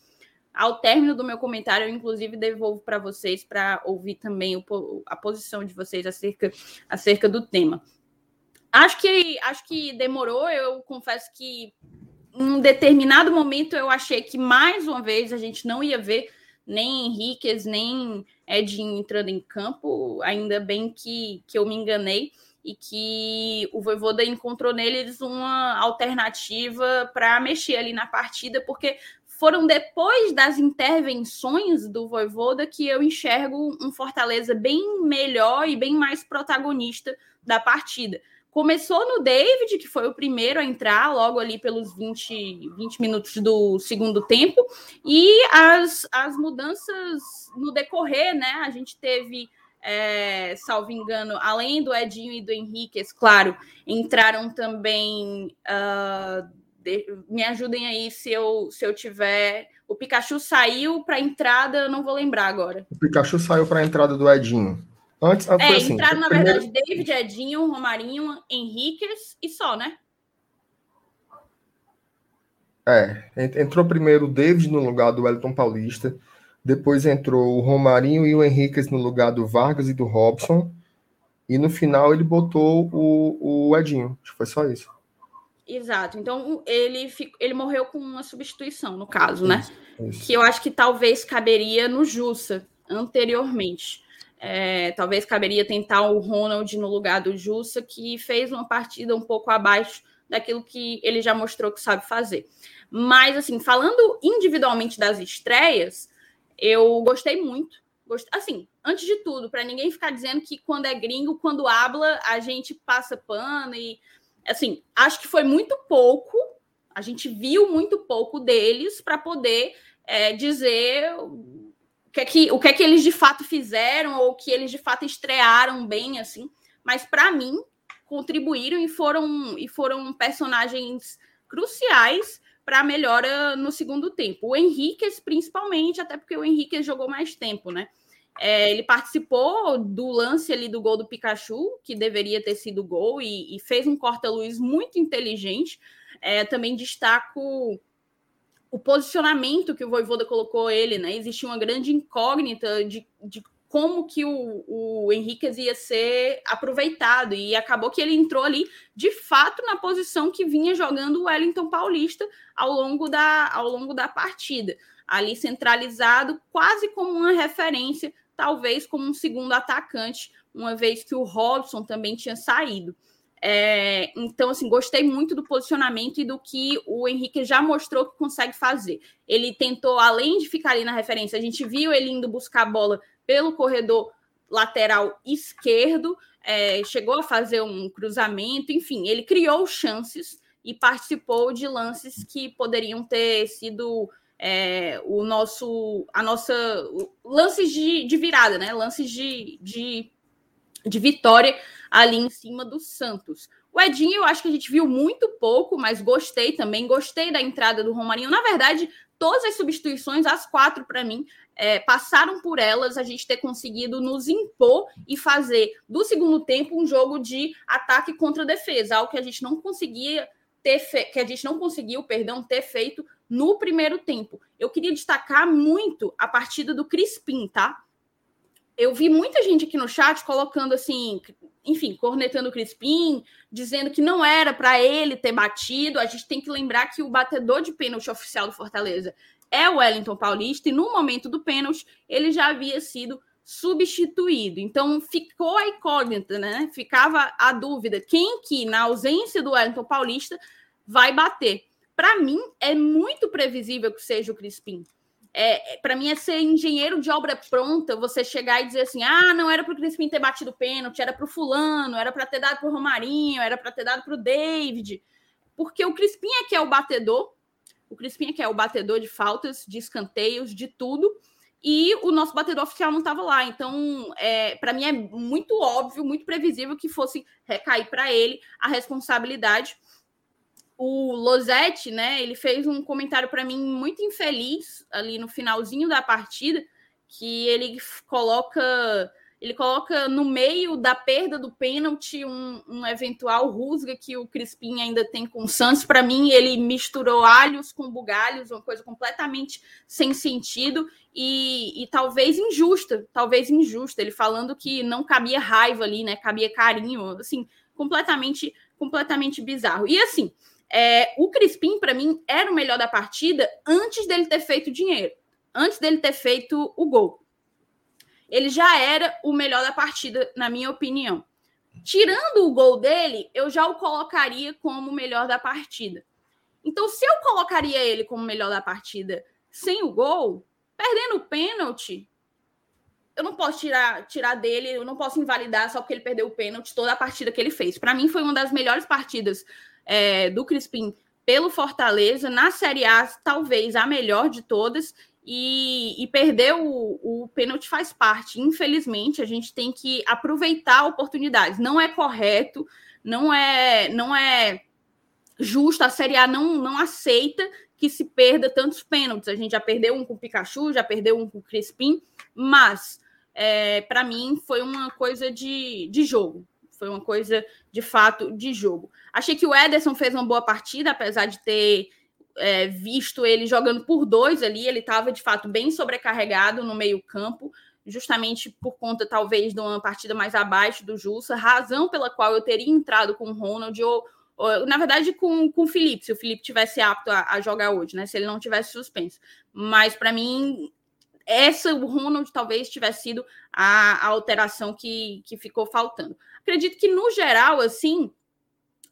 Ao término do meu comentário, eu inclusive devolvo para vocês para ouvir também o, a posição de vocês acerca, acerca do tema. Acho que acho que demorou. Eu confesso que em um determinado momento eu achei que mais uma vez a gente não ia ver nem Henriquez, nem Edinho entrando em campo. Ainda bem que, que eu me enganei e que o Voivoda encontrou neles uma alternativa para mexer ali na partida, porque foram depois das intervenções do Voivoda que eu enxergo um Fortaleza bem melhor e bem mais protagonista da partida. Começou no David, que foi o primeiro a entrar, logo ali pelos 20, 20 minutos do segundo tempo, e as, as mudanças no decorrer, né? A gente teve é, salvo engano, além do Edinho e do Henriquez, claro, entraram também. Uh, de, me ajudem aí se eu, se eu tiver. O Pikachu saiu para a entrada, eu não vou lembrar agora. O Pikachu saiu para a entrada do Edinho. Antes, é, assim, entraram, na primeiro... verdade, David, Edinho, Romarinho, Henriquez e só, né? É, entrou primeiro o David no lugar do Wellington Paulista. Depois entrou o Romarinho e o Henriquez no lugar do Vargas e do Robson. E no final ele botou o, o Edinho. Acho que foi só isso. Exato. Então ele, ele morreu com uma substituição, no caso, né? Isso. Que eu acho que talvez caberia no Jussa anteriormente. É, talvez caberia tentar o Ronald no lugar do Jussa, que fez uma partida um pouco abaixo daquilo que ele já mostrou que sabe fazer. Mas, assim, falando individualmente das estreias, eu gostei muito. Gost... Assim, antes de tudo, para ninguém ficar dizendo que quando é gringo, quando habla, a gente passa pano e assim, acho que foi muito pouco. A gente viu muito pouco deles para poder é, dizer o que, é que, o que é que eles de fato fizeram ou que eles de fato estrearam bem, assim. Mas para mim contribuíram e foram e foram personagens cruciais para a melhora no segundo tempo. O Henrique, principalmente, até porque o Henrique jogou mais tempo, né? É, ele participou do lance ali do gol do Pikachu, que deveria ter sido gol, e, e fez um corta-luz muito inteligente. É, também destaco o posicionamento que o Voivoda colocou ele, né? Existia uma grande incógnita de, de como que o, o Henriquez ia ser aproveitado. E acabou que ele entrou ali, de fato, na posição que vinha jogando o Wellington Paulista ao longo da, ao longo da partida. Ali centralizado, quase como uma referência, talvez como um segundo atacante, uma vez que o Robson também tinha saído. É, então, assim, gostei muito do posicionamento e do que o Henrique já mostrou que consegue fazer. Ele tentou, além de ficar ali na referência, a gente viu ele indo buscar a bola pelo corredor lateral esquerdo, é, chegou a fazer um cruzamento, enfim, ele criou chances e participou de lances que poderiam ter sido é, o nosso, a nossa lances de, de virada, né? Lances de, de, de vitória ali em cima do Santos. O Edinho, eu acho que a gente viu muito pouco, mas gostei também. Gostei da entrada do Romarinho. Na verdade, todas as substituições, as quatro para mim, é, passaram por elas, a gente ter conseguido nos impor e fazer do segundo tempo um jogo de ataque contra defesa, algo que a gente não conseguia ter fe... que a gente não conseguiu, perdão, ter feito no primeiro tempo. Eu queria destacar muito a partida do Crispim, tá? Eu vi muita gente aqui no chat colocando assim, enfim, cornetando o Crispim, dizendo que não era para ele ter batido. A gente tem que lembrar que o batedor de pênalti oficial do Fortaleza é o Wellington Paulista, e no momento do pênalti ele já havia sido substituído. Então ficou a incógnita, né? Ficava a dúvida quem que, na ausência do Wellington Paulista, vai bater. Para mim, é muito previsível que seja o Crispim. É, é para mim é ser engenheiro de obra pronta, você chegar e dizer assim: ah, não era para o Crispim ter batido pênalti, era para o fulano, era para ter dado para o Romarinho, era para ter dado para o David. Porque o Crispim é que é o batedor, o Crispim que é o batedor de faltas, de escanteios, de tudo. E o nosso batedor oficial não estava lá. Então, é, para mim é muito óbvio, muito previsível que fosse recair para ele a responsabilidade. O Losetti, né, ele fez um comentário para mim muito infeliz ali no finalzinho da partida, que ele coloca ele coloca no meio da perda do pênalti um, um, eventual rusga que o Crispim ainda tem com o Santos. Para mim, ele misturou alhos com bugalhos, uma coisa completamente sem sentido e, e, talvez injusta, talvez injusta. Ele falando que não cabia raiva ali, né? Cabia carinho, assim, completamente, completamente bizarro. E assim, é, o Crispim, para mim, era o melhor da partida antes dele ter feito dinheiro, antes dele ter feito o gol ele já era o melhor da partida, na minha opinião. Tirando o gol dele, eu já o colocaria como o melhor da partida. Então, se eu colocaria ele como o melhor da partida sem o gol, perdendo o pênalti, eu não posso tirar, tirar dele, eu não posso invalidar só porque ele perdeu o pênalti toda a partida que ele fez. Para mim, foi uma das melhores partidas é, do Crispim pelo Fortaleza. Na Série A, talvez a melhor de todas. E, e perder o, o pênalti faz parte. Infelizmente, a gente tem que aproveitar oportunidades. Não é correto, não é, não é justo. A Série A não, não aceita que se perda tantos pênaltis. A gente já perdeu um com o Pikachu, já perdeu um com o Crispim, mas é, para mim foi uma coisa de, de jogo. Foi uma coisa de fato de jogo. Achei que o Ederson fez uma boa partida, apesar de ter é, visto ele jogando por dois ali, ele estava de fato bem sobrecarregado no meio-campo, justamente por conta, talvez, de uma partida mais abaixo do Jussa, razão pela qual eu teria entrado com o Ronald ou, ou na verdade, com, com o Felipe, se o Felipe tivesse apto a, a jogar hoje, né? Se ele não tivesse suspenso. Mas para mim, essa o Ronald talvez tivesse sido a, a alteração que, que ficou faltando. Acredito que, no geral, assim,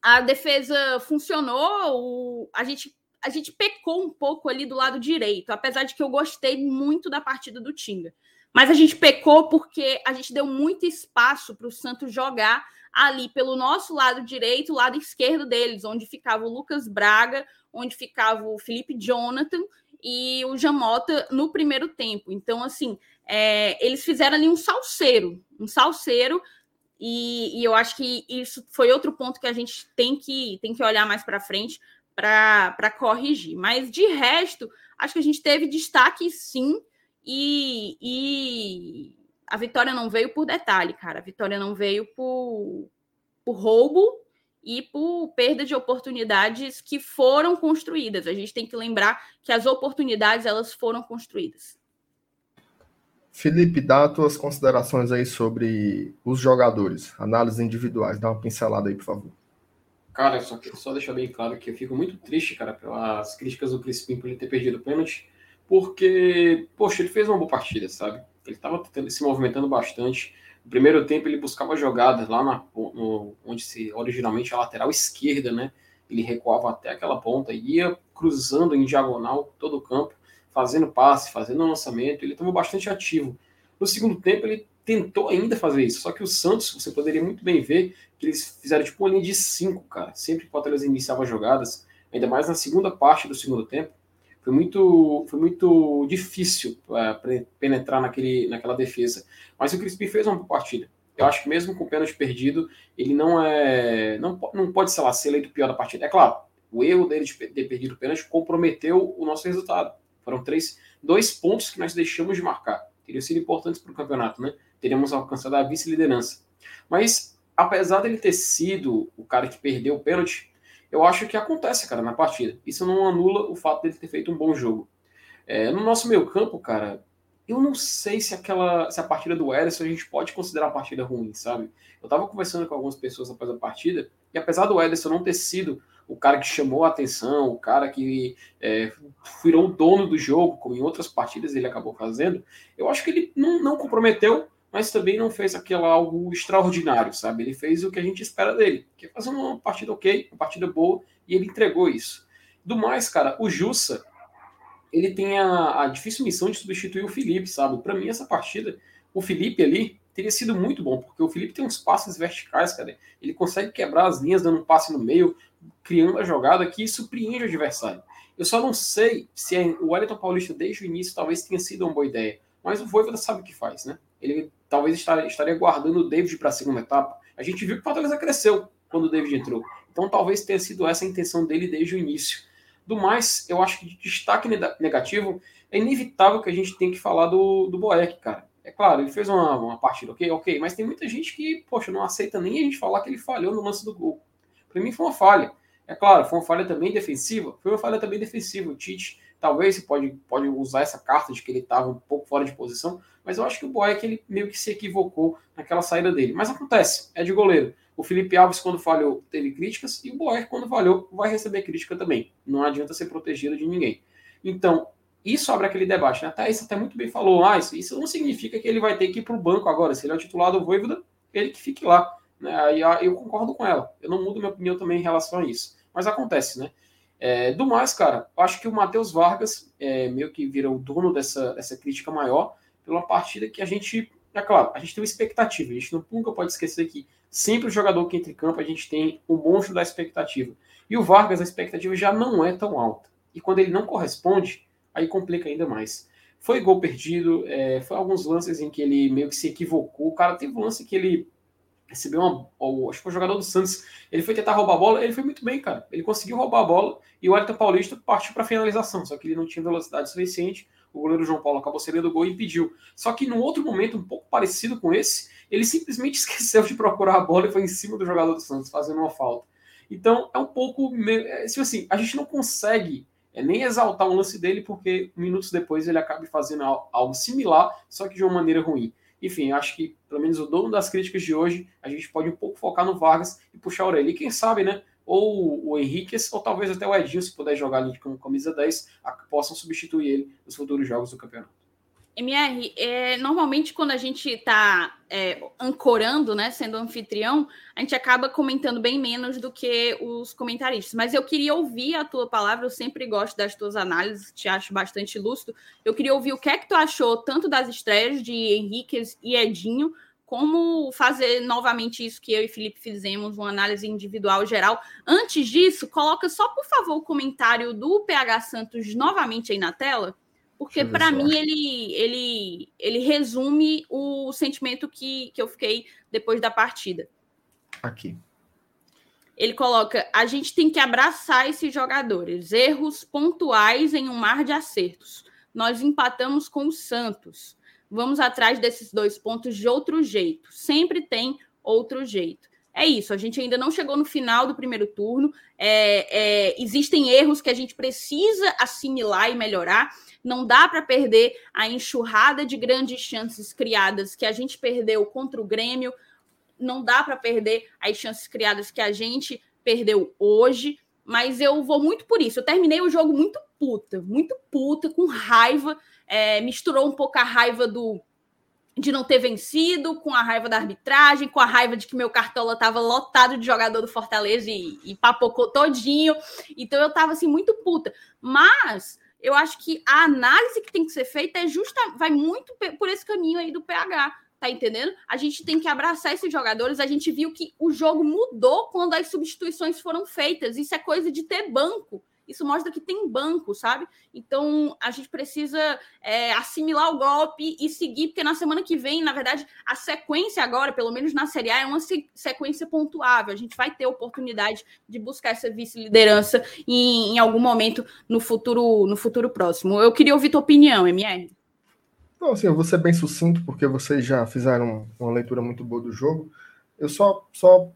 a defesa funcionou, o, a gente a gente pecou um pouco ali do lado direito, apesar de que eu gostei muito da partida do Tinga. Mas a gente pecou porque a gente deu muito espaço para o Santos jogar ali pelo nosso lado direito, lado esquerdo deles, onde ficava o Lucas Braga, onde ficava o Felipe Jonathan e o Jamota no primeiro tempo. Então, assim, é, eles fizeram ali um salseiro, um salseiro, e, e, eu acho que isso foi outro ponto que a gente tem que, tem que olhar mais para frente, para corrigir. Mas de resto, acho que a gente teve destaque sim, e, e a vitória não veio por detalhe, cara. A vitória não veio por, por roubo e por perda de oportunidades que foram construídas. A gente tem que lembrar que as oportunidades elas foram construídas. Felipe, dá as tuas considerações aí sobre os jogadores, análises individuais, dá uma pincelada aí, por favor. Cara, só, que, só deixar bem claro que eu fico muito triste, cara, pelas críticas do Crispim por ele ter perdido o pênalti, porque, poxa, ele fez uma boa partida, sabe? Ele estava se movimentando bastante. No primeiro tempo ele buscava jogadas lá na, no, onde se originalmente a lateral esquerda, né? Ele recuava até aquela ponta, ia cruzando em diagonal todo o campo, fazendo passe, fazendo lançamento. Ele estava bastante ativo. No segundo tempo ele tentou ainda fazer isso. Só que o Santos, você poderia muito bem ver que eles fizeram tipo uma linha de cinco, cara. Sempre que o Fortaleza iniciava jogadas, ainda mais na segunda parte do segundo tempo, foi muito, foi muito difícil uh, penetrar naquele, naquela defesa. Mas o Crispim fez uma boa partida. Eu acho que mesmo com o pênalti perdido, ele não é. Não, não pode, sei lá, ser eleito pior da partida. É claro, o erro dele de ter perdido o pênalti comprometeu o nosso resultado. Foram três, dois pontos que nós deixamos de marcar. Teriam sido importantes para o campeonato, né? teríamos alcançado a vice-liderança. Mas, apesar dele ter sido o cara que perdeu o pênalti, eu acho que acontece, cara, na partida. Isso não anula o fato dele ter feito um bom jogo. É, no nosso meio campo, cara, eu não sei se aquela se a partida do Ederson a gente pode considerar uma partida ruim, sabe? Eu tava conversando com algumas pessoas após a partida, e apesar do Ederson não ter sido o cara que chamou a atenção, o cara que é, virou o dono do jogo, como em outras partidas ele acabou fazendo, eu acho que ele não, não comprometeu mas também não fez aquilo algo extraordinário, sabe? Ele fez o que a gente espera dele, que é fazer uma partida ok, uma partida boa, e ele entregou isso. Do mais, cara, o Jussa, ele tem a, a difícil missão de substituir o Felipe, sabe? Para mim, essa partida, o Felipe ali teria sido muito bom, porque o Felipe tem uns passes verticais, cara. Ele consegue quebrar as linhas, dando um passe no meio, criando a jogada que surpreende o adversário. Eu só não sei se o Wellington Paulista, desde o início, talvez tenha sido uma boa ideia. Mas o Voivoda sabe o que faz, né? Ele talvez estaria, estaria guardando o David para a segunda etapa. A gente viu que o Fortaleza cresceu quando o David entrou. Então talvez tenha sido essa a intenção dele desde o início. Do mais, eu acho que de destaque negativo é inevitável que a gente tenha que falar do, do Boeck, cara. É claro, ele fez uma, uma partida ok, ok, mas tem muita gente que, poxa, não aceita nem a gente falar que ele falhou no lance do gol. Para mim foi uma falha. É claro, foi uma falha também defensiva, foi uma falha também defensiva. O Tite talvez pode, pode usar essa carta de que ele estava um pouco fora de posição, mas eu acho que o Boeck ele meio que se equivocou naquela saída dele. Mas acontece, é de goleiro. O Felipe Alves, quando falhou, teve críticas, e o Boeck, quando falhou, vai receber crítica também. Não adianta ser protegido de ninguém. Então, isso abre aquele debate. Né? Até isso até muito bem falou, ah, isso, isso não significa que ele vai ter que ir para o banco agora. Se ele é o titular do Voivoda, ele que fique lá. Né? Aí eu concordo com ela. Eu não mudo minha opinião também em relação a isso. Mas acontece, né? É, do mais, cara, acho que o Matheus Vargas é, meio que vira o dono dessa, dessa crítica maior pela partida que a gente, é claro, a gente tem uma expectativa. A gente nunca pode esquecer que sempre o jogador que entra em campo a gente tem o monstro da expectativa. E o Vargas, a expectativa já não é tão alta. E quando ele não corresponde, aí complica ainda mais. Foi gol perdido, é, foi alguns lances em que ele meio que se equivocou. O cara teve um lance que ele recebeu uma. Acho que foi o jogador do Santos. Ele foi tentar roubar a bola, ele foi muito bem, cara. Ele conseguiu roubar a bola e o Elton Paulista partiu para finalização, só que ele não tinha velocidade suficiente. O goleiro João Paulo acabou cedendo o gol e impediu. Só que num outro momento, um pouco parecido com esse, ele simplesmente *laughs* esqueceu de procurar a bola e foi em cima do jogador do Santos, fazendo uma falta. Então é um pouco. É, tipo assim, a gente não consegue é nem exaltar um lance dele, porque minutos depois ele acaba fazendo algo similar, só que de uma maneira ruim. Enfim, acho que, pelo menos o dono das críticas de hoje, a gente pode um pouco focar no Vargas e puxar a orelha. E quem sabe, né? Ou o Henrique, ou talvez até o Edinho, se puder jogar ali com camisa 10, possam substituir ele nos futuros jogos do campeonato. MR, é, normalmente quando a gente está é, ancorando, né, sendo anfitrião, a gente acaba comentando bem menos do que os comentaristas. Mas eu queria ouvir a tua palavra, eu sempre gosto das tuas análises, te acho bastante lúcido. Eu queria ouvir o que é que tu achou tanto das estreias de Henrique e Edinho, como fazer novamente isso que eu e Felipe fizemos, uma análise individual geral. Antes disso, coloca só, por favor, o comentário do PH Santos novamente aí na tela porque para mim ele, ele, ele resume o sentimento que, que eu fiquei depois da partida. Aqui. Ele coloca: a gente tem que abraçar esses jogadores, erros pontuais em um mar de acertos. Nós empatamos com o Santos. Vamos atrás desses dois pontos de outro jeito. Sempre tem outro jeito. É isso, a gente ainda não chegou no final do primeiro turno. É, é, existem erros que a gente precisa assimilar e melhorar. Não dá para perder a enxurrada de grandes chances criadas que a gente perdeu contra o Grêmio. Não dá para perder as chances criadas que a gente perdeu hoje. Mas eu vou muito por isso. Eu terminei o jogo muito puta, muito puta, com raiva. É, misturou um pouco a raiva do de não ter vencido, com a raiva da arbitragem, com a raiva de que meu cartola estava lotado de jogador do Fortaleza e, e papocou todinho. Então eu tava assim muito puta. Mas eu acho que a análise que tem que ser feita é justa, vai muito por esse caminho aí do PH, tá entendendo? A gente tem que abraçar esses jogadores. A gente viu que o jogo mudou quando as substituições foram feitas. Isso é coisa de ter banco isso mostra que tem banco, sabe? Então a gente precisa é, assimilar o golpe e seguir, porque na semana que vem, na verdade, a sequência agora, pelo menos na Série A, é uma sequência pontuável. A gente vai ter oportunidade de buscar essa vice-liderança em, em, algum momento no futuro, no futuro próximo. Eu queria ouvir tua opinião, MR. Não, assim, eu vou ser bem sucinto, porque vocês já fizeram uma leitura muito boa do jogo. Eu só, só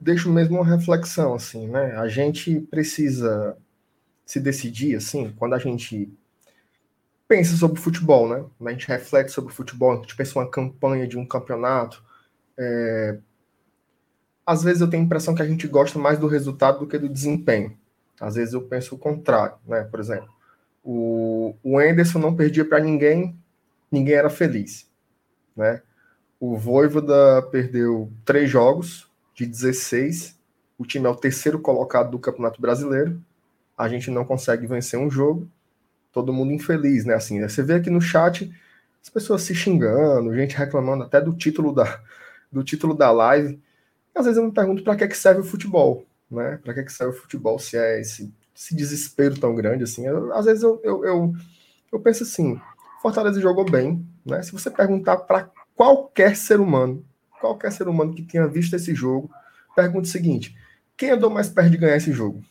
deixo mesmo uma reflexão, assim, né? A gente precisa se decidir, assim, quando a gente pensa sobre futebol, né? Quando a gente reflete sobre futebol, a gente pensa uma campanha de um campeonato, é... às vezes eu tenho a impressão que a gente gosta mais do resultado do que do desempenho. Às vezes eu penso o contrário, né? Por exemplo, o, o Anderson não perdia para ninguém, ninguém era feliz, né? O Voivoda perdeu três jogos de 16, o time é o terceiro colocado do Campeonato Brasileiro, a gente não consegue vencer um jogo, todo mundo infeliz, né? Assim, né? você vê aqui no chat as pessoas se xingando, gente reclamando até do título da, do título da live. Às vezes eu me pergunto para que, que serve o futebol, né? Para que, que serve o futebol se é esse, esse desespero tão grande assim? Eu, às vezes eu, eu, eu, eu penso assim: Fortaleza jogou bem, né? Se você perguntar para qualquer ser humano, qualquer ser humano que tenha visto esse jogo, pergunta o seguinte: quem andou mais perto de ganhar esse jogo?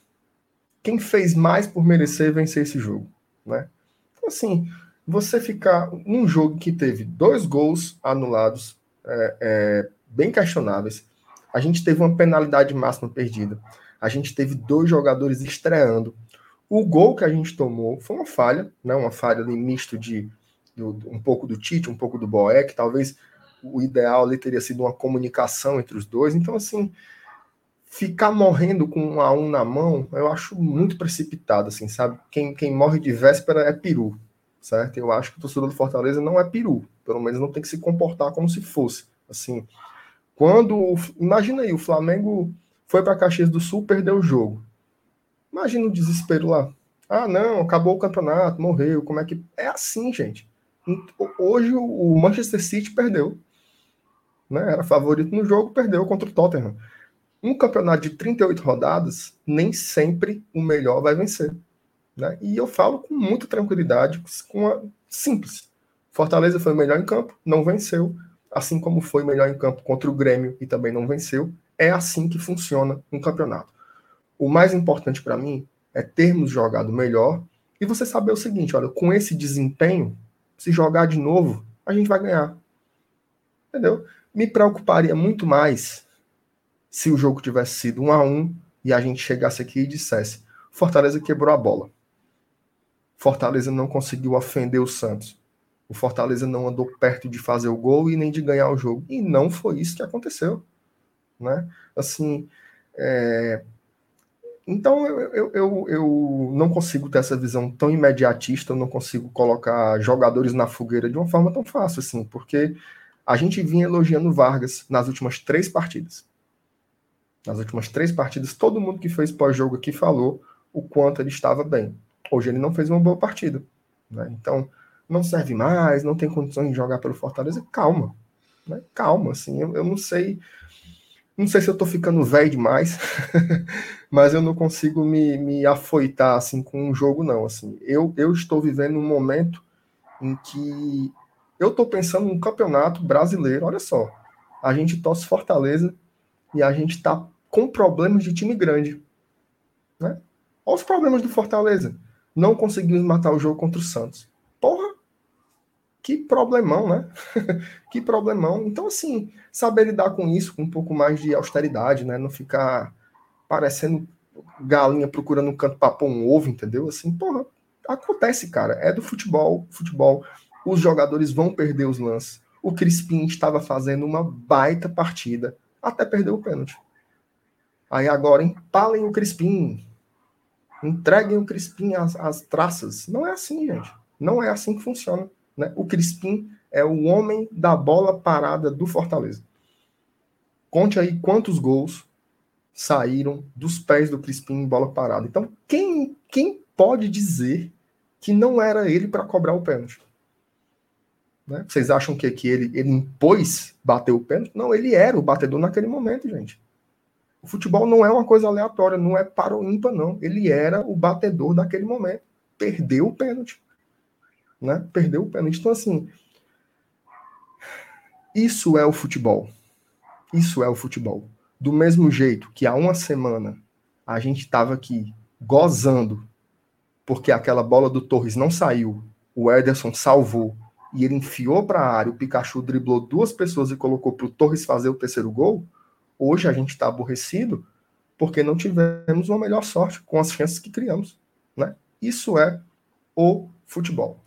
Quem fez mais por merecer vencer esse jogo, né? Então, assim, você ficar num jogo que teve dois gols anulados, é, é, bem questionáveis, a gente teve uma penalidade máxima perdida, a gente teve dois jogadores estreando. O gol que a gente tomou foi uma falha, né? Uma falha ali misto de, um pouco do Tite, um pouco do Boeck, talvez o ideal ali teria sido uma comunicação entre os dois. Então, assim, ficar morrendo com um a um na mão, eu acho muito precipitado, assim, sabe? Quem, quem morre de véspera é peru, certo? Eu acho que o torcedor do Fortaleza não é peru, pelo menos não tem que se comportar como se fosse, assim. Quando, imagina aí, o Flamengo foi para Caxias do Sul, perdeu o jogo. Imagina o desespero lá. Ah, não, acabou o campeonato, morreu, como é que... É assim, gente. Hoje o Manchester City perdeu. Né? Era favorito no jogo, perdeu contra o Tottenham um campeonato de 38 rodadas, nem sempre o melhor vai vencer. Né? E eu falo com muita tranquilidade, com a... simples. Fortaleza foi o melhor em campo, não venceu, assim como foi melhor em campo contra o Grêmio e também não venceu. É assim que funciona um campeonato. O mais importante para mim é termos jogado melhor e você saber o seguinte: olha, com esse desempenho, se jogar de novo, a gente vai ganhar. Entendeu? Me preocuparia muito mais se o jogo tivesse sido um a um e a gente chegasse aqui e dissesse: Fortaleza quebrou a bola. Fortaleza não conseguiu ofender o Santos. O Fortaleza não andou perto de fazer o gol e nem de ganhar o jogo. E não foi isso que aconteceu. Né? Assim, é... Então eu, eu, eu, eu, não consigo ter essa visão tão imediatista, eu não consigo colocar jogadores na fogueira de uma forma tão fácil assim, porque a gente vinha elogiando Vargas nas últimas três partidas nas últimas três partidas, todo mundo que fez pós-jogo aqui falou o quanto ele estava bem. Hoje ele não fez uma boa partida. Né? Então, não serve mais, não tem condições de jogar pelo Fortaleza. Calma. Né? Calma, assim, eu, eu não sei. Não sei se eu estou ficando velho demais, *laughs* mas eu não consigo me, me afoitar assim com um jogo, não. Assim, eu, eu estou vivendo um momento em que eu estou pensando num campeonato brasileiro. Olha só, a gente torce Fortaleza e a gente está com problemas de time grande. Né? Olha os problemas do Fortaleza. Não conseguimos matar o jogo contra o Santos. Porra! Que problemão, né? *laughs* que problemão. Então, assim, saber lidar com isso com um pouco mais de austeridade, né? Não ficar parecendo galinha procurando um canto para pôr um ovo, entendeu? Assim, porra, acontece, cara. É do futebol. Futebol. Os jogadores vão perder os lances. O Crispim estava fazendo uma baita partida até perder o pênalti. Aí agora empalem o Crispim. Entreguem o Crispim às, traças. Não é assim, gente. Não é assim que funciona. Né? O Crispim é o homem da bola parada do Fortaleza. Conte aí quantos gols saíram dos pés do Crispim em bola parada. Então, quem, quem pode dizer que não era ele para cobrar o pênalti? Né? Vocês acham que, que ele, ele impôs bater o pênalti? Não, ele era o batedor naquele momento, gente. O futebol não é uma coisa aleatória, não é para o ímpar, não. Ele era o batedor daquele momento. Perdeu o pênalti. Né? Perdeu o pênalti. Então, assim, isso é o futebol. Isso é o futebol. Do mesmo jeito que há uma semana a gente estava aqui gozando porque aquela bola do Torres não saiu, o Ederson salvou e ele enfiou para a área, o Pikachu driblou duas pessoas e colocou para o Torres fazer o terceiro gol, hoje a gente está aborrecido porque não tivemos uma melhor sorte com as chances que criamos. Né? Isso é o futebol.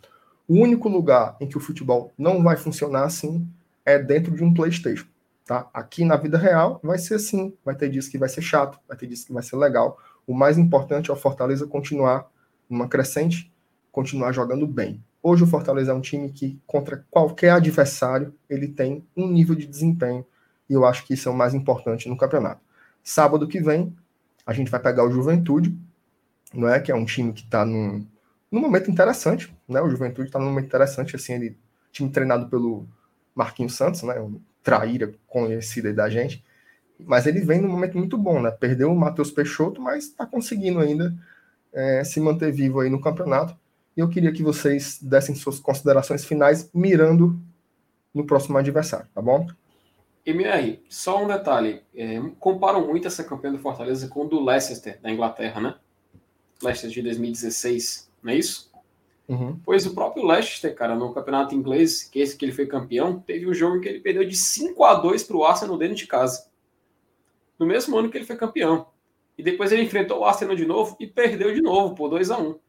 O único lugar em que o futebol não vai funcionar assim é dentro de um PlayStation. Tá? Aqui na vida real vai ser assim. Vai ter dias que vai ser chato, vai ter dias que vai ser legal. O mais importante é o Fortaleza continuar numa crescente, continuar jogando bem. Hoje o Fortaleza é um time que, contra qualquer adversário, ele tem um nível de desempenho. E eu acho que isso é o mais importante no campeonato. Sábado que vem, a gente vai pegar o Juventude, não é? Que é um time que está num, num momento interessante, né? O Juventude está num momento interessante, assim, ele time treinado pelo Marquinhos Santos, né? Um traíra conhecida da gente. Mas ele vem num momento muito bom, né? Perdeu o Matheus Peixoto, mas está conseguindo ainda é, se manter vivo aí no campeonato. E eu queria que vocês dessem suas considerações finais mirando no próximo adversário, tá bom? MR, só um detalhe. É, comparam muito essa campanha do Fortaleza com o do Leicester, da Inglaterra, né? Leicester de 2016, não é isso? Uhum. Pois o próprio Leicester, cara, no campeonato inglês, que esse que ele foi campeão, teve um jogo em que ele perdeu de 5 a 2 para o Arsenal dentro de casa. No mesmo ano que ele foi campeão. E depois ele enfrentou o Arsenal de novo e perdeu de novo por 2 a 1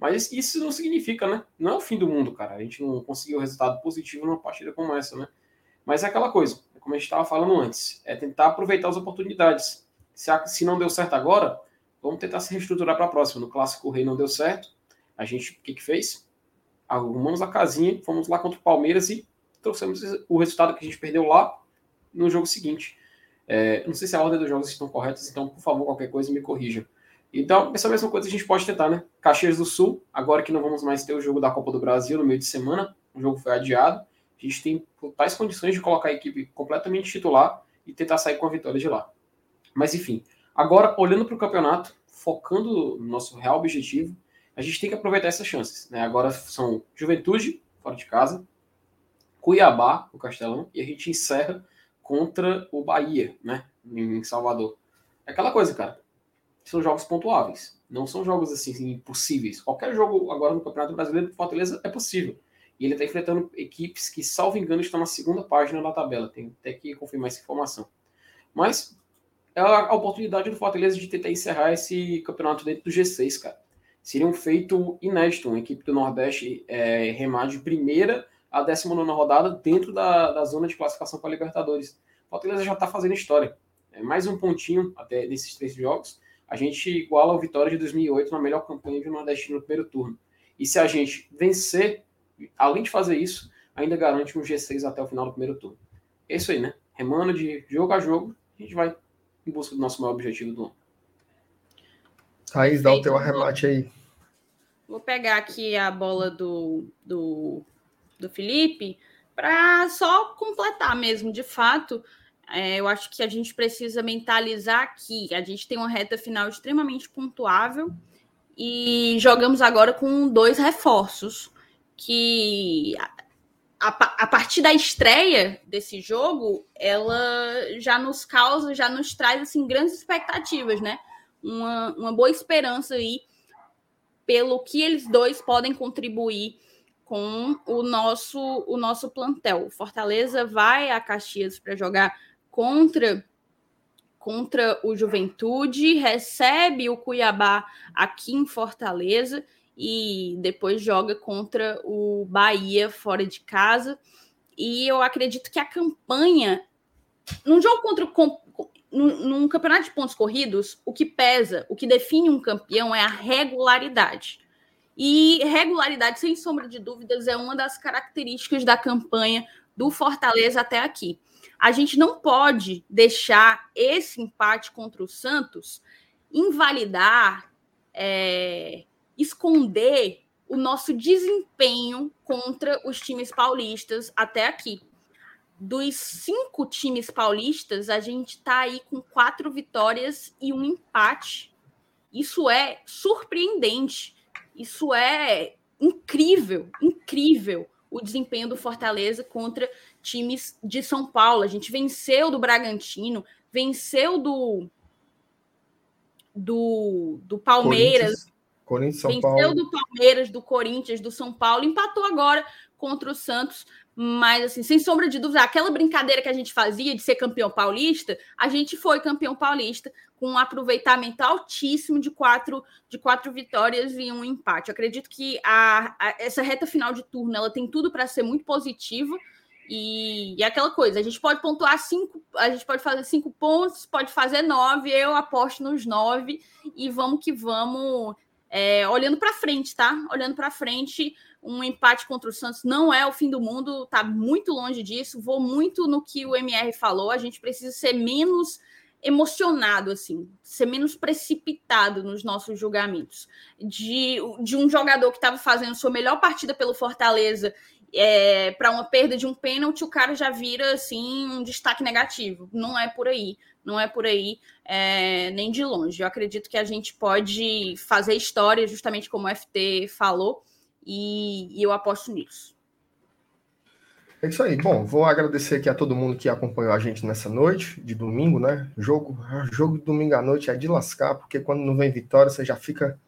Mas isso não significa, né? Não é o fim do mundo, cara. A gente não conseguiu resultado positivo numa partida como essa, né? Mas é aquela coisa, como a gente estava falando antes, é tentar aproveitar as oportunidades. Se, se não deu certo agora, vamos tentar se reestruturar para a próxima. No Clássico Rei não deu certo, a gente, o que que fez? Arrumamos a casinha, fomos lá contra o Palmeiras e trouxemos o resultado que a gente perdeu lá no jogo seguinte. É, não sei se a ordem dos jogos estão corretas, então, por favor, qualquer coisa me corrija. Então, essa mesma coisa a gente pode tentar, né? Caxias do Sul, agora que não vamos mais ter o jogo da Copa do Brasil no meio de semana, o jogo foi adiado, a gente tem tais condições de colocar a equipe completamente titular e tentar sair com a vitória de lá. Mas, enfim, agora, olhando para o campeonato, focando no nosso real objetivo, a gente tem que aproveitar essas chances. Né? Agora são Juventude, fora de casa, Cuiabá, o Castelão, e a gente encerra contra o Bahia, né? Em Salvador. É aquela coisa, cara. São jogos pontuáveis. Não são jogos assim, impossíveis. Qualquer jogo agora no Campeonato Brasileiro do Fortaleza é possível. E ele está enfrentando equipes que, salvo engano, estão na segunda página da tabela. Tem até que confirmar essa informação. Mas é a oportunidade do Fortaleza de tentar encerrar esse campeonato dentro do G6, cara seria um feito inédito, uma equipe do Nordeste é, remar de primeira a 19 rodada dentro da, da zona de classificação para a Libertadores. O Fortaleza já está fazendo história. É mais um pontinho até desses três jogos. A gente iguala a vitória de 2008 na melhor campanha de Nordeste no primeiro turno. E se a gente vencer, além de fazer isso, ainda garante um G6 até o final do primeiro turno. É isso aí, né? Remando de jogo a jogo, a gente vai em busca do nosso maior objetivo do ano. Thaís, dá o teu arremate aí. Vou pegar aqui a bola do, do, do Felipe para só completar mesmo, de fato. É, eu acho que a gente precisa mentalizar que a gente tem uma reta final extremamente pontuável e jogamos agora com dois reforços que a, a, partir da estreia desse jogo, ela já nos causa, já nos traz assim grandes expectativas, né? uma, uma boa esperança aí pelo que eles dois podem contribuir com o nosso o nosso plantel. Fortaleza vai a Caxias para jogar contra contra o Juventude, recebe o Cuiabá aqui em Fortaleza e depois joga contra o Bahia fora de casa. E eu acredito que a campanha num jogo contra num, num campeonato de pontos corridos, o que pesa, o que define um campeão é a regularidade. E regularidade, sem sombra de dúvidas, é uma das características da campanha do Fortaleza até aqui. A gente não pode deixar esse empate contra o Santos invalidar, é, esconder o nosso desempenho contra os times paulistas até aqui dos cinco times paulistas, a gente está aí com quatro vitórias e um empate. Isso é surpreendente. Isso é incrível, incrível o desempenho do Fortaleza contra times de São Paulo. A gente venceu do Bragantino, venceu do do, do Palmeiras, Corinthians, São venceu Paulo. do Palmeiras, do Corinthians, do São Paulo, empatou agora contra o Santos, mas, assim, sem sombra de dúvida, aquela brincadeira que a gente fazia de ser campeão paulista, a gente foi campeão paulista com um aproveitamento altíssimo de quatro, de quatro vitórias e um empate. Eu acredito que a, a essa reta final de turno ela tem tudo para ser muito positiva. E, e é aquela coisa, a gente pode pontuar cinco, a gente pode fazer cinco pontos, pode fazer nove, eu aposto nos nove e vamos que vamos, é, olhando para frente, tá? Olhando para frente, um empate contra o Santos não é o fim do mundo, tá muito longe disso. Vou muito no que o MR falou, a gente precisa ser menos emocionado, assim, ser menos precipitado nos nossos julgamentos. De, de um jogador que estava fazendo sua melhor partida pelo Fortaleza é, para uma perda de um pênalti, o cara já vira assim um destaque negativo. Não é por aí, não é por aí, é, nem de longe. Eu acredito que a gente pode fazer história, justamente como o FT falou e, e eu aposto nisso. É isso aí. Bom, vou agradecer aqui a todo mundo que acompanhou a gente nessa noite de domingo, né? Jogo, jogo de domingo à noite é de lascar, porque quando não vem vitória, você já fica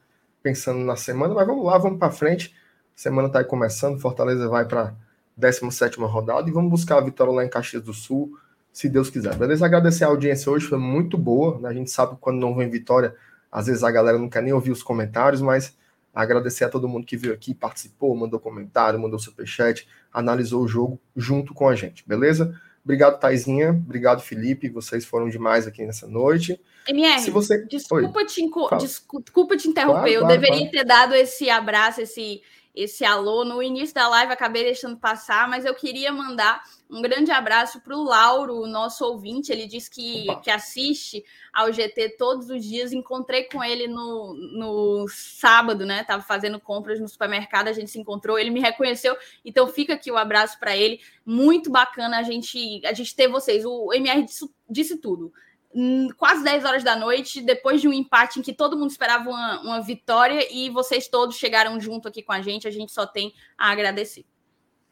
pensando na semana, mas vamos lá, vamos para frente. semana está aí começando, Fortaleza vai para 17 rodada e vamos buscar a vitória lá em Caxias do Sul, se Deus quiser. Beleza? Agradecer a audiência hoje, foi muito boa. Né? A gente sabe que quando não vem vitória, às vezes a galera não quer nem ouvir os comentários, mas agradecer a todo mundo que veio aqui, participou, mandou comentário, mandou superchat, analisou o jogo junto com a gente, beleza? Obrigado, Taizinha. Obrigado, Felipe. Vocês foram demais aqui nessa noite. MR, Se você... desculpa, te, desculpa te interromper. Claro, eu claro, deveria claro. ter dado esse abraço, esse esse alô. No início da live acabei deixando passar, mas eu queria mandar um grande abraço para o Lauro, nosso ouvinte. Ele disse que, que assiste ao GT todos os dias. Encontrei com ele no, no sábado, né? Tava fazendo compras no supermercado, a gente se encontrou, ele me reconheceu. Então fica aqui o abraço para ele. Muito bacana a gente a gente ter vocês. O MR disse, disse tudo quase 10 horas da noite, depois de um empate em que todo mundo esperava uma, uma, vitória e vocês todos chegaram junto aqui com a gente, a gente só tem a agradecer.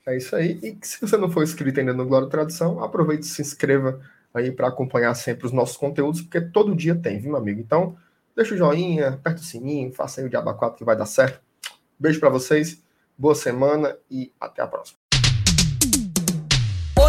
É isso aí. E se você não for inscrito ainda no Glória Tradução, aproveite e se inscreva aí para acompanhar sempre os nossos conteúdos, porque todo dia tem, viu, meu amigo? Então, deixa o joinha, aperta o sininho, faça aí o Diaba 4 que vai dar certo. Beijo para vocês, boa semana e até a próxima.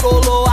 tricolor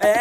É,